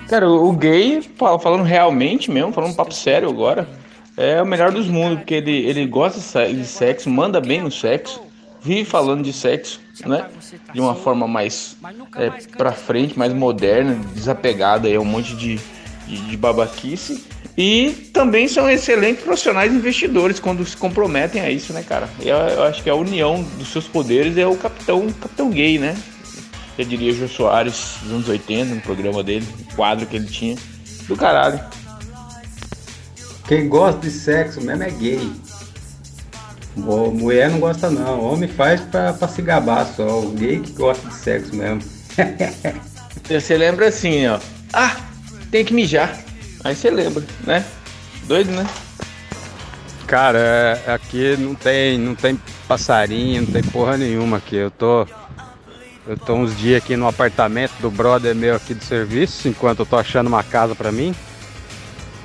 Cara, o gay, falando realmente mesmo, falando um papo sério agora, é o melhor dos mundos, porque ele, ele gosta de sexo, manda bem no sexo, vive falando de sexo, né? De uma forma mais é, pra frente, mais moderna, desapegada aí a um monte de, de, de babaquice. E também são excelentes profissionais investidores quando se comprometem a isso, né, cara? Eu, eu acho que a união dos seus poderes é o capitão, capitão gay, né? Eu diria Jô Soares dos anos 80, no programa dele, o quadro que ele tinha. Do caralho. Quem gosta de sexo mesmo é gay. mulher não gosta não. Homem faz pra, pra se gabar só. O gay que gosta de sexo mesmo. você lembra assim, ó. Ah, tem que mijar. Aí você lembra, né? Doido, né? Cara, é, aqui não tem, não tem passarinho, não tem porra nenhuma aqui. Eu tô eu tô uns dias aqui no apartamento do brother meu aqui do serviço, enquanto eu tô achando uma casa para mim.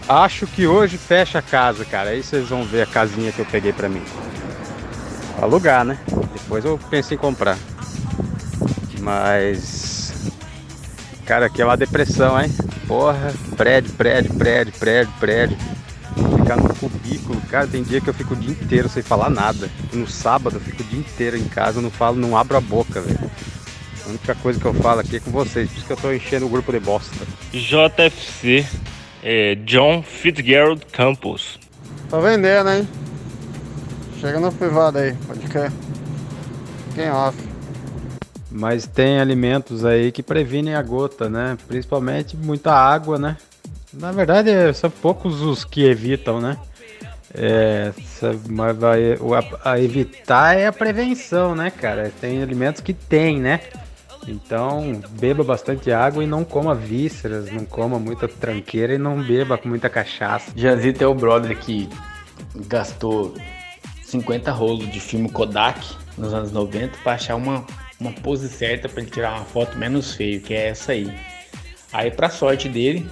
Acho que hoje fecha a casa, cara. Aí vocês vão ver a casinha que eu peguei para mim. Alugar, né? Depois eu penso em comprar. Mas. Cara, aqui é uma depressão, hein? Porra, prédio, prédio, prédio, prédio, prédio. Ficar no cubículo, cara, tem dia que eu fico o dia inteiro sem falar nada. No sábado eu fico o dia inteiro em casa, não falo, não abro a boca, velho. A única coisa que eu falo aqui é com vocês, por isso que eu tô enchendo o grupo de bosta. JFC, é, John Fitzgerald Campos. Tô vendendo, hein? Chega no privado aí, pode crer. Quem off. Mas tem alimentos aí que previnem a gota, né? Principalmente muita água, né? Na verdade, são poucos os que evitam, né? É, mas vai, a, a evitar é a prevenção, né, cara? Tem alimentos que tem, né? Então, beba bastante água e não coma vísceras, não coma muita tranqueira e não beba com muita cachaça. Já vi teu brother que gastou 50 rolos de filme Kodak nos anos 90 para achar uma, uma pose certa para ele tirar uma foto menos feio, que é essa aí. Aí, pra sorte dele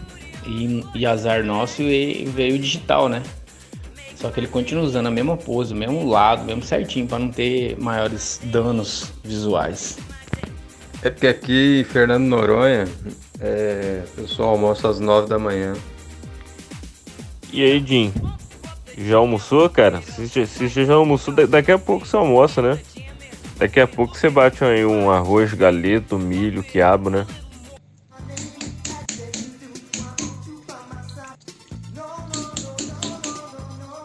e, e azar nosso, veio o digital, né? Só que ele continua usando a mesma pose, o mesmo lado, mesmo certinho, para não ter maiores danos visuais. É porque aqui em Fernando Noronha, é, o pessoal almoça às 9 da manhã. E aí, Jim? Já almoçou, cara? Se, se você já almoçou, daqui a pouco você almoça, né? Daqui a pouco você bate aí um arroz, galeto, milho, quiabo, né?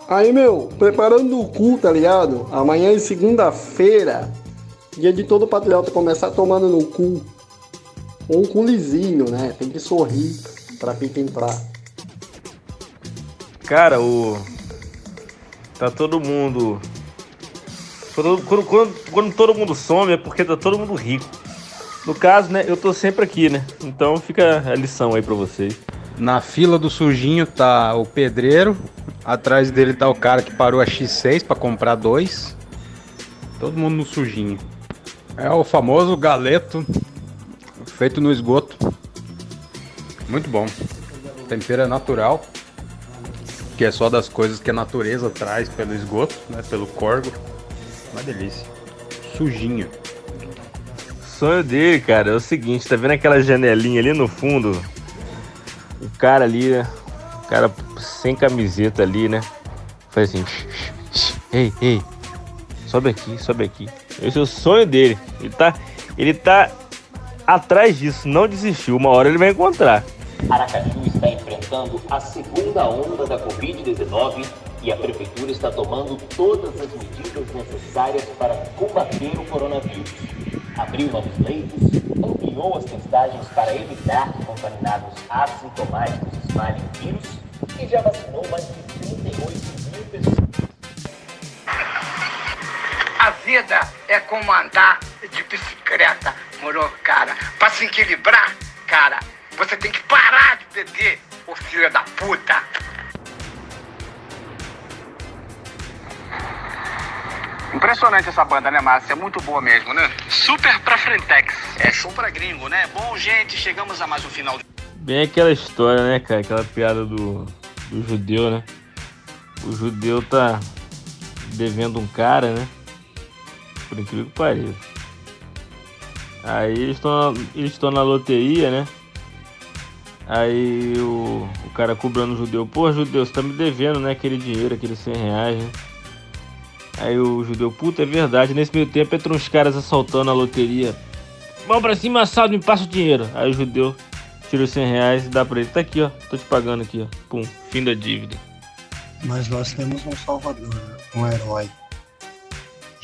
Aí, meu, preparando o cu, tá ligado? Amanhã é segunda-feira, Dia de todo patriota começar tomando no cu. Ou um cu lisinho, né? Tem que sorrir pra pica entrar. Cara, o. Tá todo mundo. Quando, quando, quando, todo mundo some é porque tá todo mundo rico. No caso, né, eu tô sempre aqui, né? Então fica a lição aí pra vocês. Na fila do sujinho tá o pedreiro. Atrás dele tá o cara que parou a X6 para comprar dois. Todo mundo no sujinho. É o famoso galeto feito no esgoto. Muito bom. Tempero é natural, que é só das coisas que a natureza traz pelo esgoto, né, pelo corgo. Uma delícia. Sujinho. Sonho dele, cara, é o seguinte, tá vendo aquela janelinha ali no fundo? O cara ali, né? O cara sem camiseta ali, né? Faz assim, ei, ei, sobe aqui, sobe aqui. Esse é o sonho dele. Ele tá, ele tá atrás disso, não desistiu. Uma hora ele vai encontrar. Aracaju está enfrentando a segunda onda da Covid-19 e a prefeitura está tomando todas as medidas necessárias para combater o coronavírus. Abriu novos leitos, ampliou as testagens para evitar que contaminados assintomáticos espalhem o vírus e já vacinou mais de 38 mil pessoas. A vida é como andar de bicicleta, moro, cara? Pra se equilibrar, cara, você tem que parar de beber, ô filho da puta! Impressionante essa banda, né, Márcia? É muito boa mesmo, né? Super pra Frentex. É show pra gringo, né? Bom, gente, chegamos a mais um final. Bem aquela história, né, cara? Aquela piada do, do judeu, né? O judeu tá devendo um cara, né? Por incrível que pareça. Aí eles estão eles na loteria, né? Aí o, o cara cobrando o judeu, pô judeu, você tá me devendo, né? Aquele dinheiro, aqueles 100 reais, né? Aí o judeu, puta, é verdade. Nesse meio tempo entram uns caras assaltando a loteria. Mão pra cima, assado, me passa o dinheiro. Aí o judeu tira os 100 reais e dá pra ele. Tá aqui, ó. Tô te pagando aqui, ó. Pum, fim da dívida. Mas nós temos um Salvador, um herói.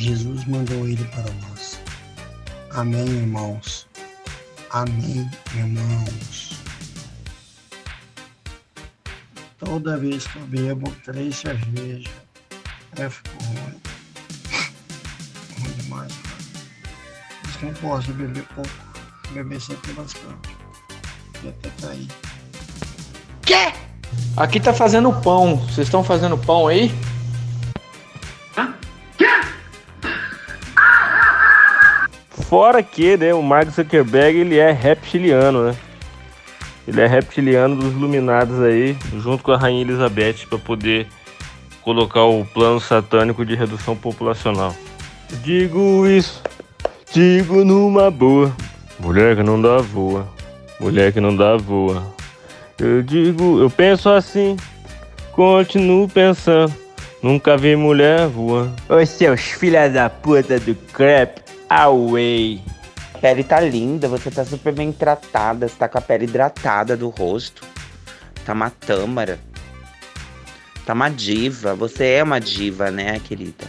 Jesus mandou ele para nós. Amém, irmãos. Amém, irmãos. Toda vez que eu bebo três cervejas, é ficou ruim. Ruim demais, cara. Por isso que eu não posso beber pouco. Beber sempre bastante. E até cair. Quê? Aqui tá fazendo pão. Vocês estão fazendo pão aí? Fora que, né, o Mark Zuckerberg, ele é reptiliano, né? Ele é reptiliano dos iluminados aí, junto com a Rainha Elizabeth, para poder colocar o plano satânico de redução populacional. Digo isso, digo numa boa. Mulher que não dá voa, mulher que não dá voa. Eu digo, eu penso assim, continuo pensando. Nunca vi mulher voa. Ô seus filhas da puta do crap, away. A pele tá linda, você tá super bem tratada, você tá com a pele hidratada do rosto. Tá uma tâmara. Tá uma diva. Você é uma diva, né, querida?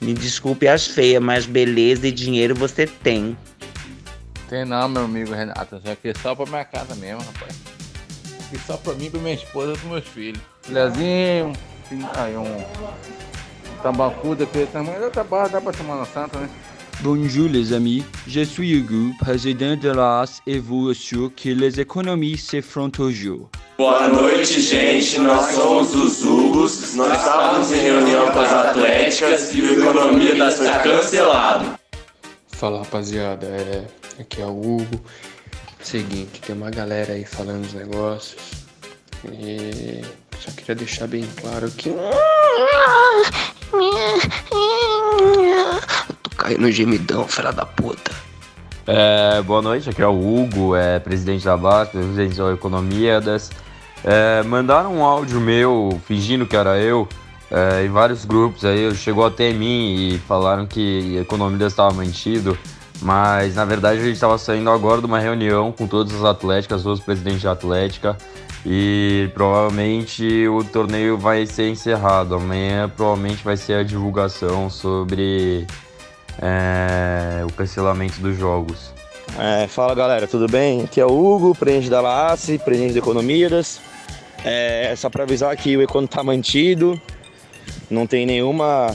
Me desculpe as feias, mas beleza e dinheiro você tem. Tem não, meu amigo Renato. Isso aqui é só pra minha casa mesmo, rapaz. Aqui só pra mim, pra minha esposa e pros meus filhos. Filhazinho, aí um tambacu daquele tamanho, dá pra, dá pra Semana Santa, né? Bonjour les amis, je suis Hugo, président de l'AS et vous assure que les économies se feront toujours. Boa noite, gente. Nós somos os Hugos. Nós estávamos em reunião com as Atléticas e o Economia das foi cancelado. Fala rapaziada, é, aqui é o Hugo. Seguinte, tem uma galera aí falando os negócios. E só queria deixar bem claro que. Eu tô caindo gemidão, filha da puta. É, boa noite, aqui é o Hugo, é, presidente da BAS, presidente da Economia. É, mandaram um áudio meu fingindo que era eu é, em vários grupos aí, chegou até mim e falaram que a economia estava mantido, mas na verdade a gente estava saindo agora de uma reunião com todas as atléticas, todos os presidentes da Atlética, e provavelmente o torneio vai ser encerrado. Amanhã provavelmente vai ser a divulgação sobre é, o cancelamento dos jogos. É, fala galera, tudo bem? Aqui é o Hugo, presidente da LACE, presidente da Economias. É, só para avisar que o Econo tá mantido, não tem nenhuma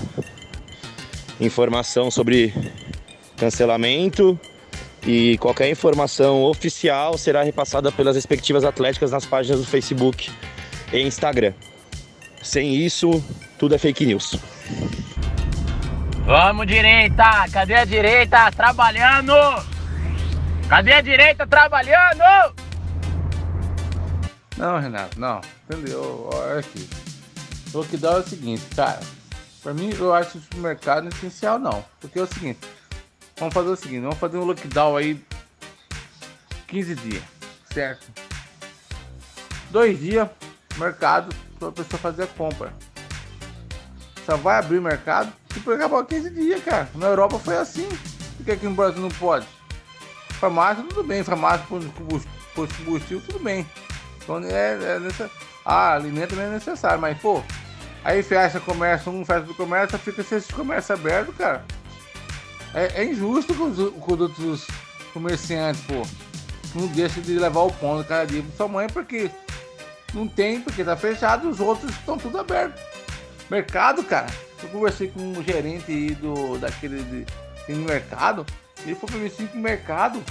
informação sobre cancelamento e qualquer informação oficial será repassada pelas respectivas atléticas nas páginas do Facebook e Instagram. Sem isso, tudo é fake news. Vamos, direita! Cadê a direita? Trabalhando! Cadê a direita trabalhando? Não, Renato, não. Entendeu? Olha aqui. O que dá é o seguinte, cara. Pra mim, eu acho o supermercado essencial, não. Porque é o seguinte. Vamos fazer o seguinte, vamos fazer um lockdown aí 15 dias, certo? Dois dias, mercado, pra pessoa fazer a compra. Só vai abrir o mercado por acabar 15 dias, cara. Na Europa foi assim. Por que aqui no Brasil não pode? Farmácia, tudo bem. Farmácia, posto de combustível, tudo bem. Então é, é necessário. Ah, alimento não é necessário, mas pô, aí fecha comércio, um fecha do comércio, fica esse comércio aberto, cara. É, é injusto com os, com os outros comerciantes, pô. Não deixa de levar o pão cada dia pra sua mãe porque não tem, porque tá fechado os outros estão tudo aberto. Mercado, cara, Eu conversei com um gerente aí do, daquele de, no mercado. Ele falou pra mim assim que o mercado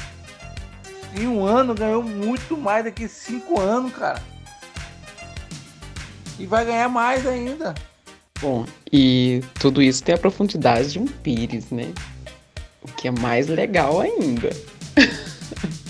em um ano ganhou muito mais daqui cinco anos, cara. E vai ganhar mais ainda. Bom, e tudo isso tem a profundidade de um pires, né? O que é mais legal ainda.